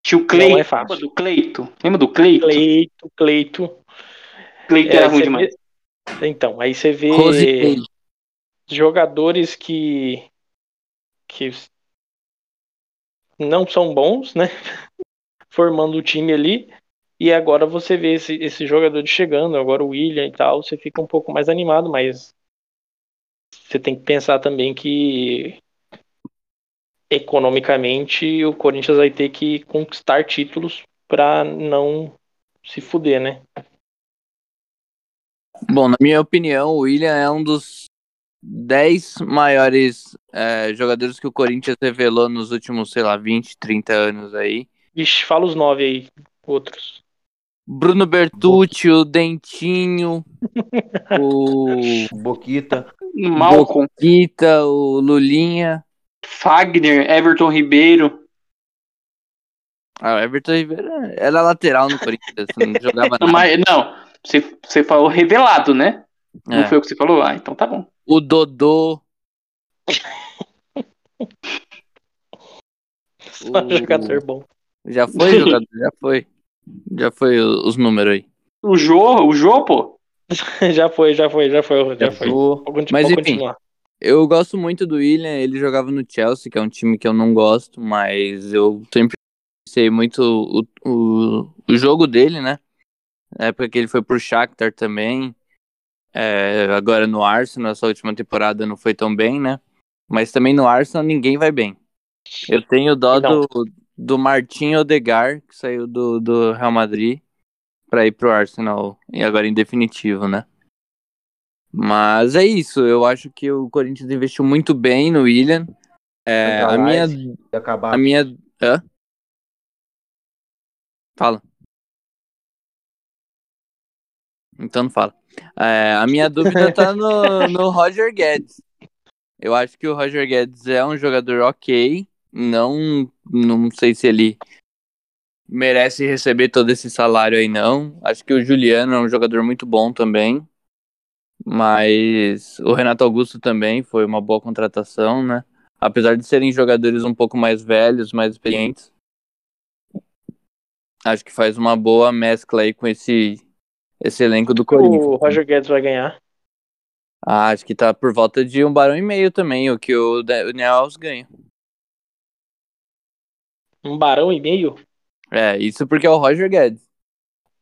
Tio Cleito. É. Lembra do Cleito? Lembra do Cleito? Cleito, Cleito. Cleito É, era ruim demais. vê- Então, aí você vê Rosicei. Jogadores que que não são bons, né? <laughs> Formando o time ali. E agora você vê esse, esse jogador chegando, agora o William e tal, você fica um pouco mais animado, mas você tem que pensar também que economicamente o Corinthians vai ter que conquistar títulos para não se fuder, né? Bom, na minha opinião, o William é um dos 10 maiores é, jogadores que o Corinthians revelou nos últimos, sei lá, 20, 30 anos aí. Vixe, fala os nove aí, outros. Bruno Bertucci, o Dentinho, <laughs> o Boquita. Malcolm, Guita, o Lulinha. Fagner, Everton Ribeiro. Ah, o Everton Ribeiro era lateral no Corinthians, não jogava <laughs> nada. Mas, não, você, você falou revelado, né? Não É. foi o que você falou? Ah, então tá bom. O Dodô, <laughs> Só O- jogador bom. já foi <laughs> jogador, já foi. Já foi os números aí. O Jô, o Jô, pô. <laughs> já foi, já foi, já foi, já foi. Jô. Pode Mas, enfim. continuar. Eu gosto muito do William, ele jogava no Chelsea, que é um time que eu não gosto, mas eu sempre sei muito o, o, o jogo dele, né? Na época que ele foi pro Shakhtar também. É, agora no Arsenal, essa última temporada não foi tão bem, né? Mas também no Arsenal ninguém vai bem. Eu tenho dó Não. do, do Martin Odegar, que saiu do, do Real Madrid, pra ir pro Arsenal, e agora em definitivo, né? Mas é isso, eu acho que o Corinthians investiu muito bem no William. É, a minha. Acabar. A minha. Hã? Fala. Então não fala. É, a minha dúvida tá no, no Roger Guedes. Eu acho que o Roger Guedes é um jogador ok. Não, não sei se ele merece receber todo esse salário aí, não. Acho que o Juliano é um jogador muito bom também. Mas o Renato Augusto também foi uma boa contratação, né? Apesar de serem jogadores um pouco mais velhos, mais experientes. Acho que faz uma boa mescla aí com esse, esse elenco do Corinthians. O Roger Guedes vai ganhar. Ah, acho que tá por volta de um barão e meio também, o que o Daniel Alves ganha. Um barão e meio? É, isso porque é o Roger Guedes.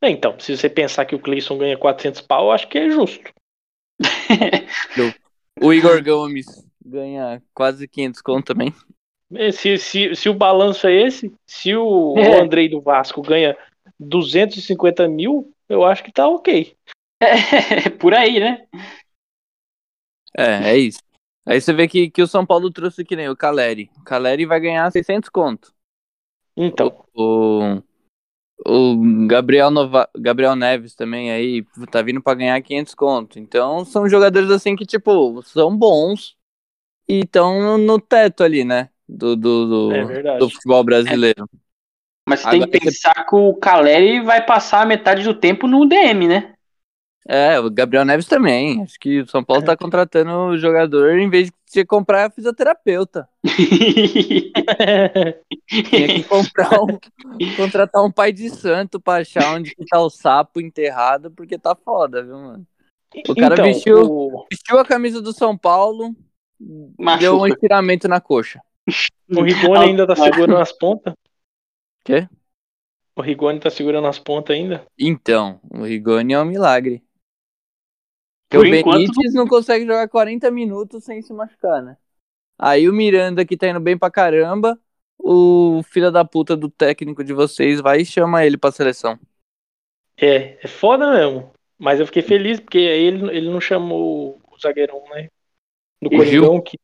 É, Então, se você pensar que o Cleison ganha 400 pau, eu acho que é justo. O Igor Gomes ganha quase 500 conto também. É, Se, se, se o balanço é esse, se o, É. o Andrei do Vasco ganha 250 mil, eu acho que tá ok. É, <laughs> por aí, né? É, é isso. Aí você vê que, que o São Paulo trouxe que nem o Caleri. O Caleri vai ganhar 600 conto. Então, O, o Gabriel, Nova, Gabriel Neves também aí tá vindo pra ganhar 500 conto. Então são jogadores assim que, tipo, são bons e estão no teto ali, né? Do, do, do, é verdade. do futebol brasileiro. Mas você tem Agora que pensar que o Caleri vai passar a metade do tempo no DM, né? É, o Gabriel Neves também. Acho que o São Paulo tá contratando o jogador em vez de comprar a fisioterapeuta. <laughs> Tinha que comprar um, contratar um pai de santo pra achar onde que tá o sapo enterrado, porque tá foda, viu, mano? O cara Então, vestiu, o, vestiu a camisa do São Paulo, deu um estiramento na coxa. o Rigoni ainda tá segurando as pontas. Quê? O Rigoni tá segurando as pontas ainda. Então, o Rigoni é um milagre. Por o enquanto, Benítez não consegue jogar 40 minutos sem se machucar, né? Aí o Miranda, que tá indo bem pra caramba, o filho da puta do técnico de vocês vai e chama ele pra seleção. É, é foda mesmo. Mas eu fiquei feliz porque aí ele, ele não chamou o zagueirão, né? Do Coringão, que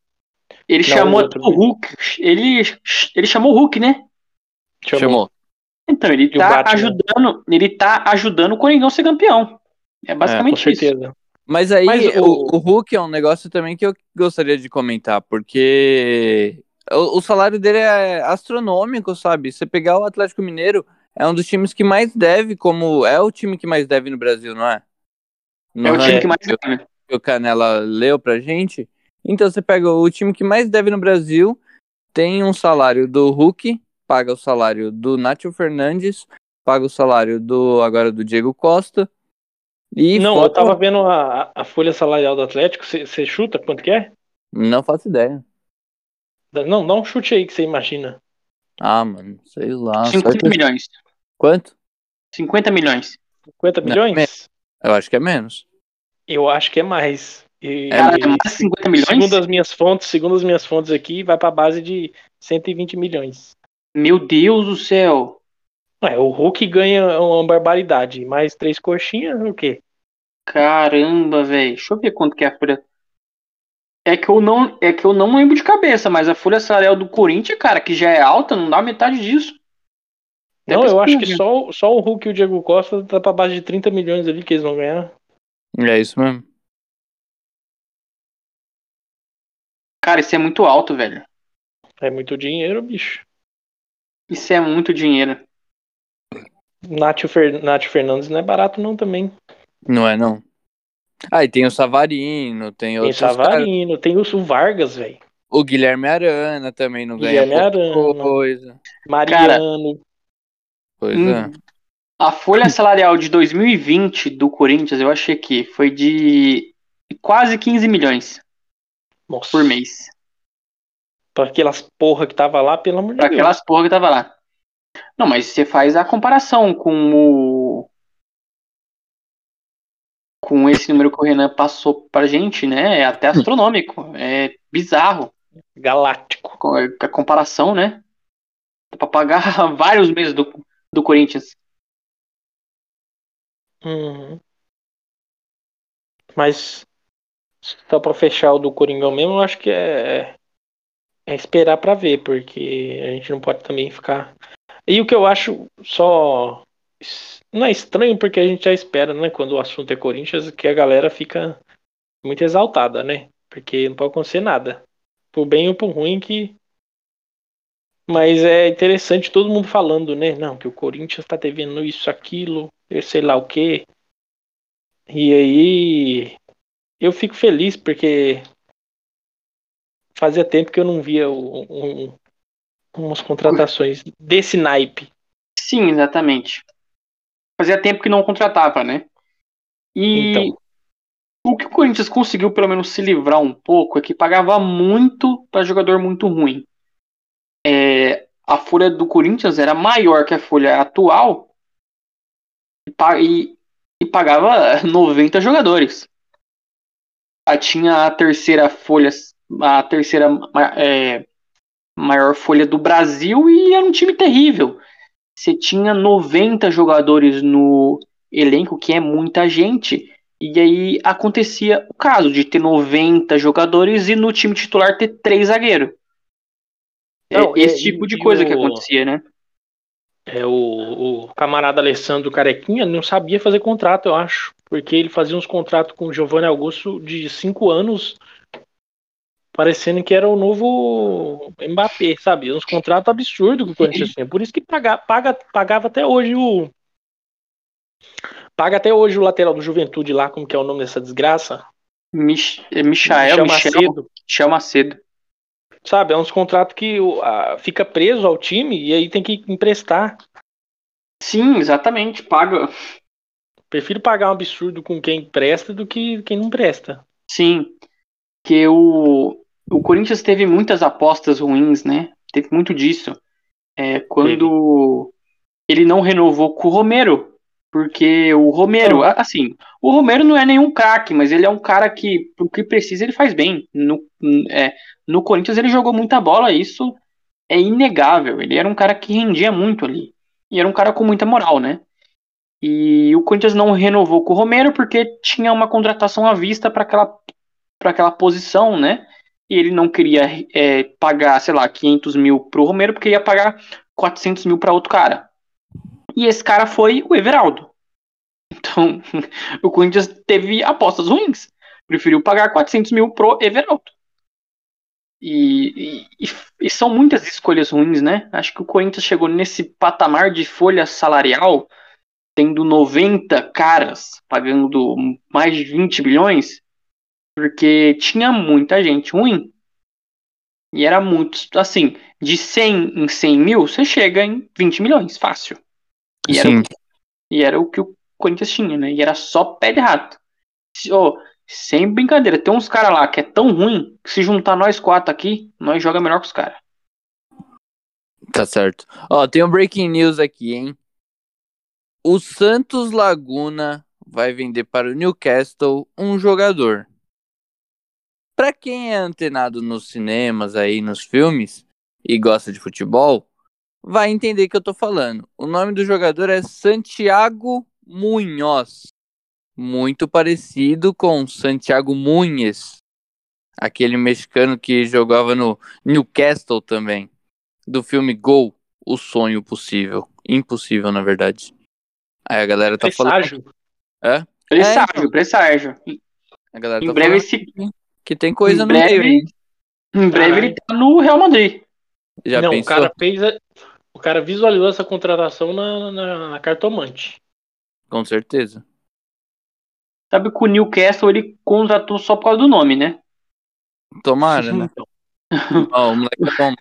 Ele Não, chamou o Hulk. Ele, ele chamou o Hulk, né? Chamou. Então, ele o tá ajudando. Ele tá ajudando o Coringão a ser campeão. É Com basicamente isso. certeza. Mas aí Mas o... o- o Hulk é um negócio também que eu gostaria de comentar, porque o, o salário dele é astronômico, sabe? Você pegar o Atlético Mineiro, é um dos times que mais deve, como é o time que mais deve no Brasil, não é? É Não o time que mais que o- ganha. que o Canela leu pra gente. Então você pega o time que mais deve no Brasil, tem um salário do Hulk, paga o salário do Nacho Fernandes, paga o salário do agora do Diego Costa. E não, eu tava vendo a, a folha salarial do Atlético. Você chuta quanto que é? Não faço ideia. Não, dá um chute aí que você imagina. Ah, mano, sei lá. só 50 que- milhões. Quanto? 50 milhões. 50 Não, milhões? Eu acho que é menos. Eu acho que é mais. E, Cara, é mais 50 milhões? Segundo as minhas fontes, segundo as minhas fontes aqui, vai pra base de 120 milhões. Meu Deus do céu. Ué, o Hulk ganha uma barbaridade. Mais três coxinhas, o quê? Caramba, velho. Deixa eu ver quanto que é a folha. É que eu não, é que eu não lembro de cabeça, mas a folha salarial do Corinthians, cara, que já é alta, não dá metade disso. Não, Deve eu acho que só, o- só o Hulk e o Diego Costa tá pra base de 30 milhões ali que eles vão ganhar. É isso mesmo. Cara, isso é muito alto, velho. É muito dinheiro, bicho. Isso é muito dinheiro. Nacho, Fer... Nacho Fernandes não é barato não também. Não é, não. Ah, e tem o Savarino, tem Tem outros. Savarino, tem o Vargas, velho. O Guilherme Arana também não ganha Guilherme pouca Arana. coisa. Mariano. Pois Hum. é. A folha salarial de 2020 do Corinthians, eu achei que foi de quase 15 milhões Nossa. por mês. Pra aquelas porra que tava lá, pelo amor de Pra Deus. aquelas porra que tava lá. Não, mas você faz a comparação com o. Com esse número que o Renan passou pra gente, né? É até astronômico. É bizarro. Galáctico. Co- A comparação, né? Dá pra pagar <laughs> vários meses do, do Corinthians. Uhum. Mas só pra fechar o do Coringão mesmo, eu acho que é, é esperar pra ver, porque a gente não pode também ficar. E o que eu acho só não é estranho porque a gente já espera, né, quando o assunto é Corinthians, que a galera fica muito exaltada, né? Porque não pode acontecer nada. Por bem ou por ruim que mas é interessante todo mundo falando, né? Não, que o Corinthians tá devendo isso, aquilo, sei lá o quê. E aí eu fico feliz porque fazia tempo que eu não via um, um- umas contratações desse naipe. Sim, exatamente. Fazia tempo que não contratava, né? E Então. o que o Corinthians conseguiu pelo menos se livrar um pouco é que pagava muito para jogador muito ruim. É, a folha do Corinthians era maior que a folha atual e, e- pagava <laughs> 90 jogadores. Ah, Tinha a terceira folha, a terceira é, maior folha do Brasil e era um time terrível. Você tinha 90 jogadores no elenco, que é muita gente. E aí acontecia o caso de ter 90 jogadores e no time titular ter três zagueiros. É esse e- tipo de coisa que o- acontecia, né? É, o, o camarada Alessandro Carequinha não sabia fazer contrato, eu acho. Porque ele fazia uns contratos com o Giovanni Augusto de cinco anos, parecendo que era o novo Mbappé, sabe? Uns contratos absurdos que o Corinthians tinha. Por isso que paga, paga, pagava até hoje o. Paga até hoje o lateral do Juventude lá, como que é o nome dessa desgraça? Mich é Michael, Michel Michel, Macedo. Michel Macedo. Sabe, é uns contratos que a- fica preso ao time e aí tem que emprestar. Sim, exatamente. Paga. Prefiro pagar um absurdo com quem presta do que quem não presta. Sim. Que o, o Corinthians teve muitas apostas ruins, né? Teve muito disso. É, quando ele não renovou com o Romero. Porque o Romero, a- assim, o Romero não é nenhum craque, mas ele é um cara que, pro que precisa, ele faz bem. No, é, no Corinthians ele jogou muita bola, isso é inegável. Ele era um cara que rendia muito ali. E era um cara com muita moral, né? E o Corinthians não renovou com o Romero porque tinha uma contratação à vista para aquela, pra aquela posição, né? E ele não queria é, pagar, sei lá, 500 mil pro Romero porque ia pagar 400 mil para outro cara. E esse cara foi o Everaldo. Então, <laughs> o Corinthians teve apostas ruins. Preferiu pagar 400 mil pro Everaldo. E, e- e- são muitas escolhas ruins, né? Acho que o Corinthians chegou nesse patamar de folha salarial, tendo 90 caras pagando mais de 20 bilhões, porque tinha muita gente ruim. E era muito, assim, de 100 em 100 mil, você chega em 20 milhões, fácil. E era, Sim. e era o que o Corinthians tinha, né? E era só pé de rato. Ô, sem brincadeira, tem uns caras lá que é tão ruim que se juntar nós quatro aqui, nós joga melhor que os caras. Tá certo. Ó, tem um breaking news aqui, hein? O Santos Laguna vai vender para o Newcastle um jogador. Pra quem é antenado nos cinemas aí, nos filmes e gosta de futebol, vai entender que eu tô falando. O nome do jogador é Santiago Munhoz. Muito parecido com Santiago Munhes, aquele mexicano que jogava no Newcastle também do filme Gol, O Sonho Possível. Impossível, na verdade. Aí a galera tá falando. Presságio. É? Presságio, então. presságio. A galera Em tá breve, falando esse, que tem coisa em no meio breve- aí. em breve Caralho. ele tá no Real Madrid. Já não, pensou? o cara fez. a- O cara visualizou essa contratação na, na, na cartomante. Com certeza. Sabe que o Newcastle ele contratou só por causa do nome, né? Tomara, né? Então, <laughs> Ó, o moleque é bom.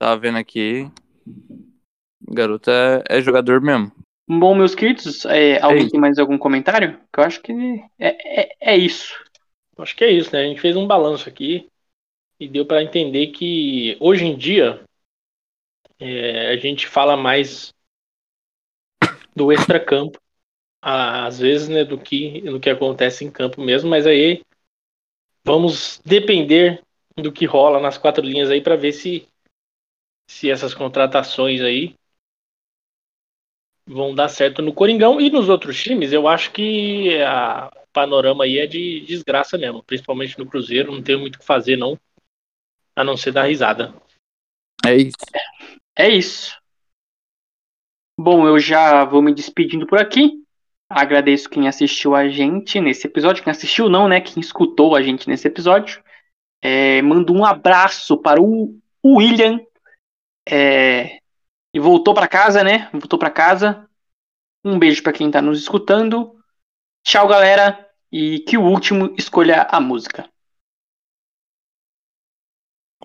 Tava vendo aqui. O garoto é, é jogador mesmo. Bom, meus queridos, é, alguém tem mais algum comentário? Que eu acho que é, é, é isso. Acho que é isso, né? A gente fez um balanço aqui e deu para entender que hoje em dia é, a gente fala mais do extracampo, às vezes, né, do que do que acontece em campo mesmo, mas aí vamos depender do que rola nas quatro linhas aí para ver se se essas contratações aí vão dar certo no Coringão e nos outros times. Eu acho que a o panorama aí é de desgraça mesmo, principalmente no Cruzeiro, não tem muito o que fazer não, a não ser dar risada. É isso. É isso. Bom, eu já vou me despedindo por aqui. Agradeço quem assistiu a gente nesse episódio. Quem assistiu, não, né? Quem escutou a gente nesse episódio. É, mando um abraço para o o William. É, e voltou para casa, né? Voltou para casa. Um beijo para quem tá nos escutando. Tchau, galera. E que o último escolha a música.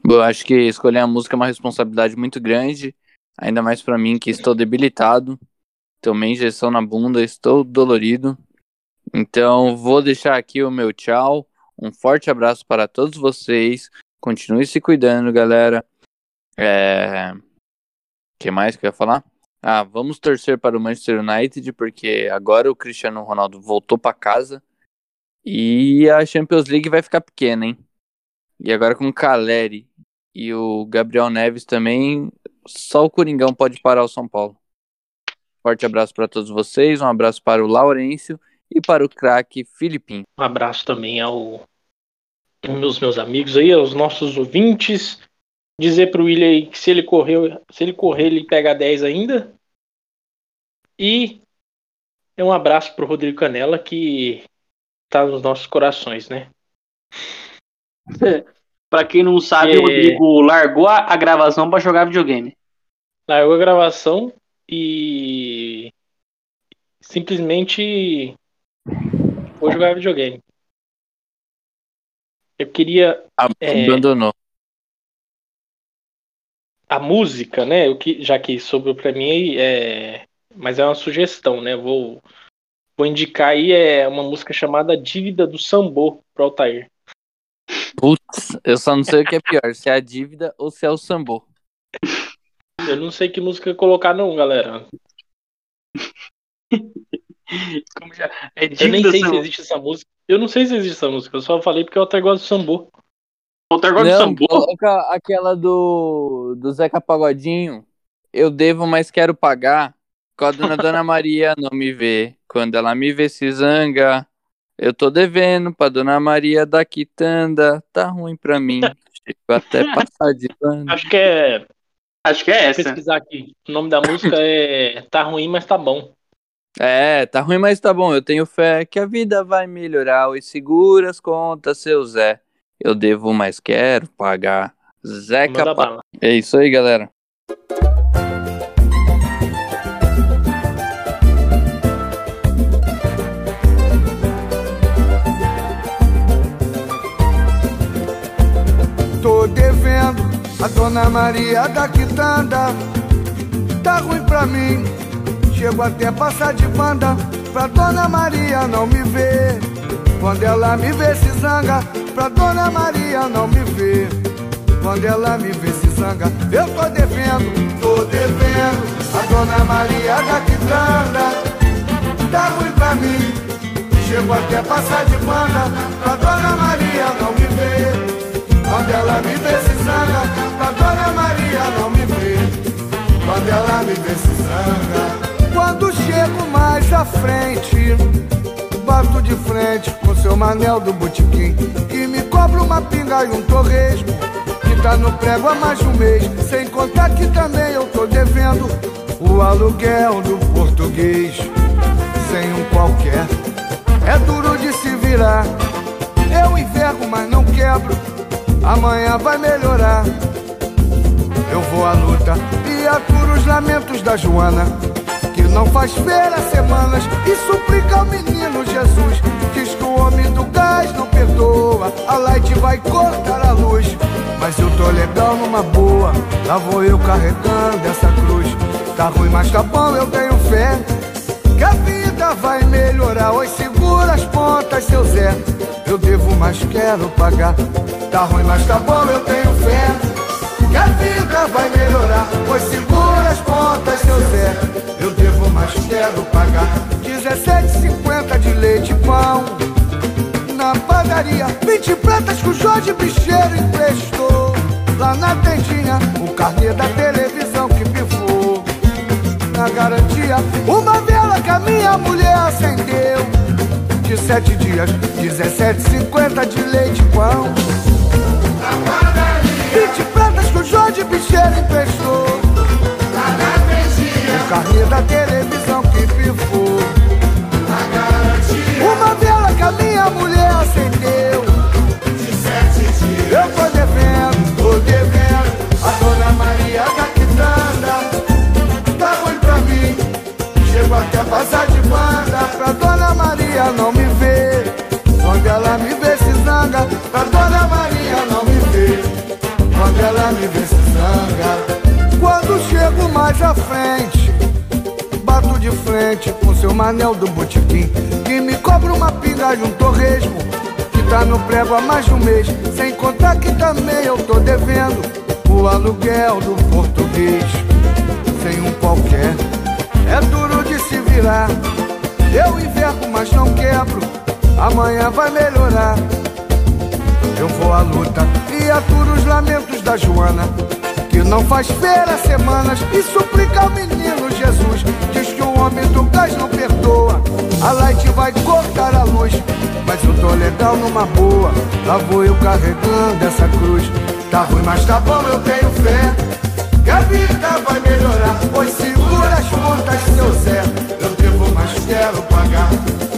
Eu acho que escolher a música é uma responsabilidade muito grande. Ainda mais pra mim, que estou debilitado. Tomei injeção na bunda, estou dolorido. Então, vou deixar aqui o meu tchau. Um forte abraço para todos vocês. Continue se cuidando, galera. É... que mais que eu ia falar? Ah, vamos torcer para o Manchester United, porque agora o Cristiano Ronaldo voltou para casa. E a Champions League vai ficar pequena, hein? E agora com o Caleri e o Gabriel Neves também, só o Coringão pode parar o São Paulo. Forte abraço para todos vocês, um abraço para o Laurêncio e para o craque Filipinho. Um abraço também ao meus amigos aí, aos nossos ouvintes. Dizer pro William aí que se ele correu, se ele correr, ele pega 10 ainda. E um abraço pro Rodrigo Canela que tá nos nossos corações, né? <laughs> Para quem não sabe, É. o Rodrigo largou a, gravação para jogar videogame. Largou a gravação e simplesmente vou jogar videogame. Eu queria É. Abandonou. A música, né? O que, já que sobrou pra mim é. Mas é uma sugestão, né? Vou, vou indicar aí é uma música chamada Dívida do Sambô pro Altair. Putz, eu só não sei o que é pior, se é a dívida ou se é o sambô. Eu não sei que música colocar, não, galera. Como já... É Eu nem sei se existe essa música. Eu não sei se existe essa música, eu só falei porque o Altair gosta do Sambô. Do Não, sambô. coloca aquela do, do Zeca Pagodinho. Eu devo, mas quero pagar. Quando a Dona Maria não me vê. Quando ela me vê se zanga. Eu tô devendo pra Dona Maria da quitanda. Tá ruim pra mim. Chego até <laughs> passar de pano. Acho que é. Acho que é Vou essa. pesquisar aqui. O nome da música é Tá Ruim, mas tá bom. É, tá ruim, mas tá bom. Eu tenho fé que a vida vai melhorar. Oi, segura as contas, seu Zé. Eu devo, mas quero pagar. Zeca Pa-. É isso aí, galera. Tô devendo a Dona Maria da Quitanda. Tá ruim pra mim. Chego até passar de banda pra Dona Maria não me ver. Quando ela me vê se zanga, pra Dona Maria não me ver. Quando ela me vê se zanga, eu tô devendo, tô devendo a Dona Maria da Quitanda. Tá ruim pra mim. Chego até passar de banda pra Dona Maria não me ver. Quando ela me vê se zanga, pra Dona Maria não me vê. Quando ela me vê se zanga. Quando chego mais à frente, bato de frente com seu manel do botequim. Que me cobra uma pinga e um torresmo. Que tá no prego há mais de um mês. Sem contar que também eu tô devendo o aluguel do português. Sem um qualquer, é duro de se virar. Eu envergo, mas não quebro. Amanhã vai melhorar. Eu vou à luta e aturo os lamentos da Joana, que não faz feira semanas e suplica ao menino Jesus. Diz que o homem do gás não perdoa, a light vai cortar a luz. Mas eu tô legal numa boa, lá vou eu carregando essa cruz. Tá ruim, mas tá bom, eu tenho fé. Que a vida vai melhorar. Oi, segura as pontas, seu Zé. Eu devo, mas quero pagar. Tá ruim, mas tá bom, eu tenho fé. Que a vida vai melhorar. Oi, segura as pontas, seu Zé. Eu devo, mas quero pagar. 17,50 de leite e pão. Na padaria, 20 pratas que o Jorge Bicheiro emprestou. Lá na tendinha, o carnê da televisão que pifou na garantia. Uma vela que a minha mulher acendeu. De sete dias, 17,50 de leite e pão. 20 pratas o Jorge Bicheiro emprestou. O carnê da televisão que pifou. Uma vela que a minha mulher acendeu. Eu tô devendo, tô devendo. A dona Maria da Quitanda tá ruim pra mim. Chego até passar de banda de frente com seu manel do botequim. Que me cobra uma pinga e um torresmo. Que tá no prego há mais de um mês. Sem contar que também eu tô devendo o aluguel do português. Sem um qualquer, é duro de se virar. Eu envergo, mas não quebro. Amanhã vai melhorar. Eu vou à luta e aturo os lamentos da Joana, que não faz feira semanas e suplica ao menino Jesus. Homem do gás não perdoa, a light vai cortar a luz. Mas eu tô legal numa boa, lá vou eu carregando essa cruz. Tá ruim, mas tá bom, eu tenho fé. Que a vida vai melhorar, pois segura as pontas, seu Zé. Eu devo, mas quero pagar.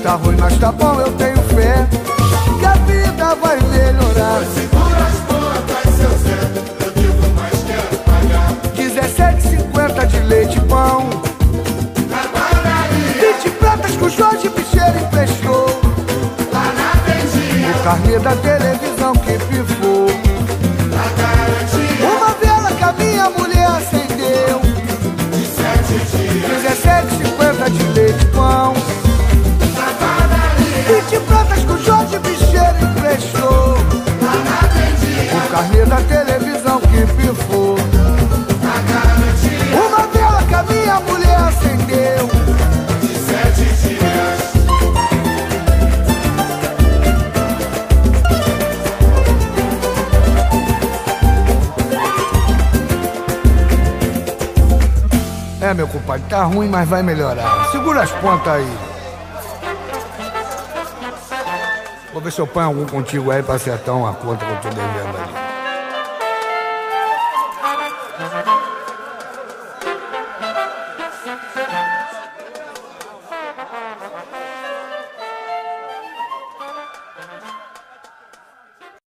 Tá ruim, mas tá bom, eu tenho fé. Que a vida vai melhorar. carne da televisão que pifou. Uma vela que a minha mulher acendeu. De sete dias. 17, de leite pão. Vinte pratas que o Jorge Bicheiro emprestou. O carne da televisão que pifou. Tá ruim, mas vai melhorar. Segura as pontas aí. Vou ver se eu ponho algum contigo aí pra acertar uma conta que eu tô devendo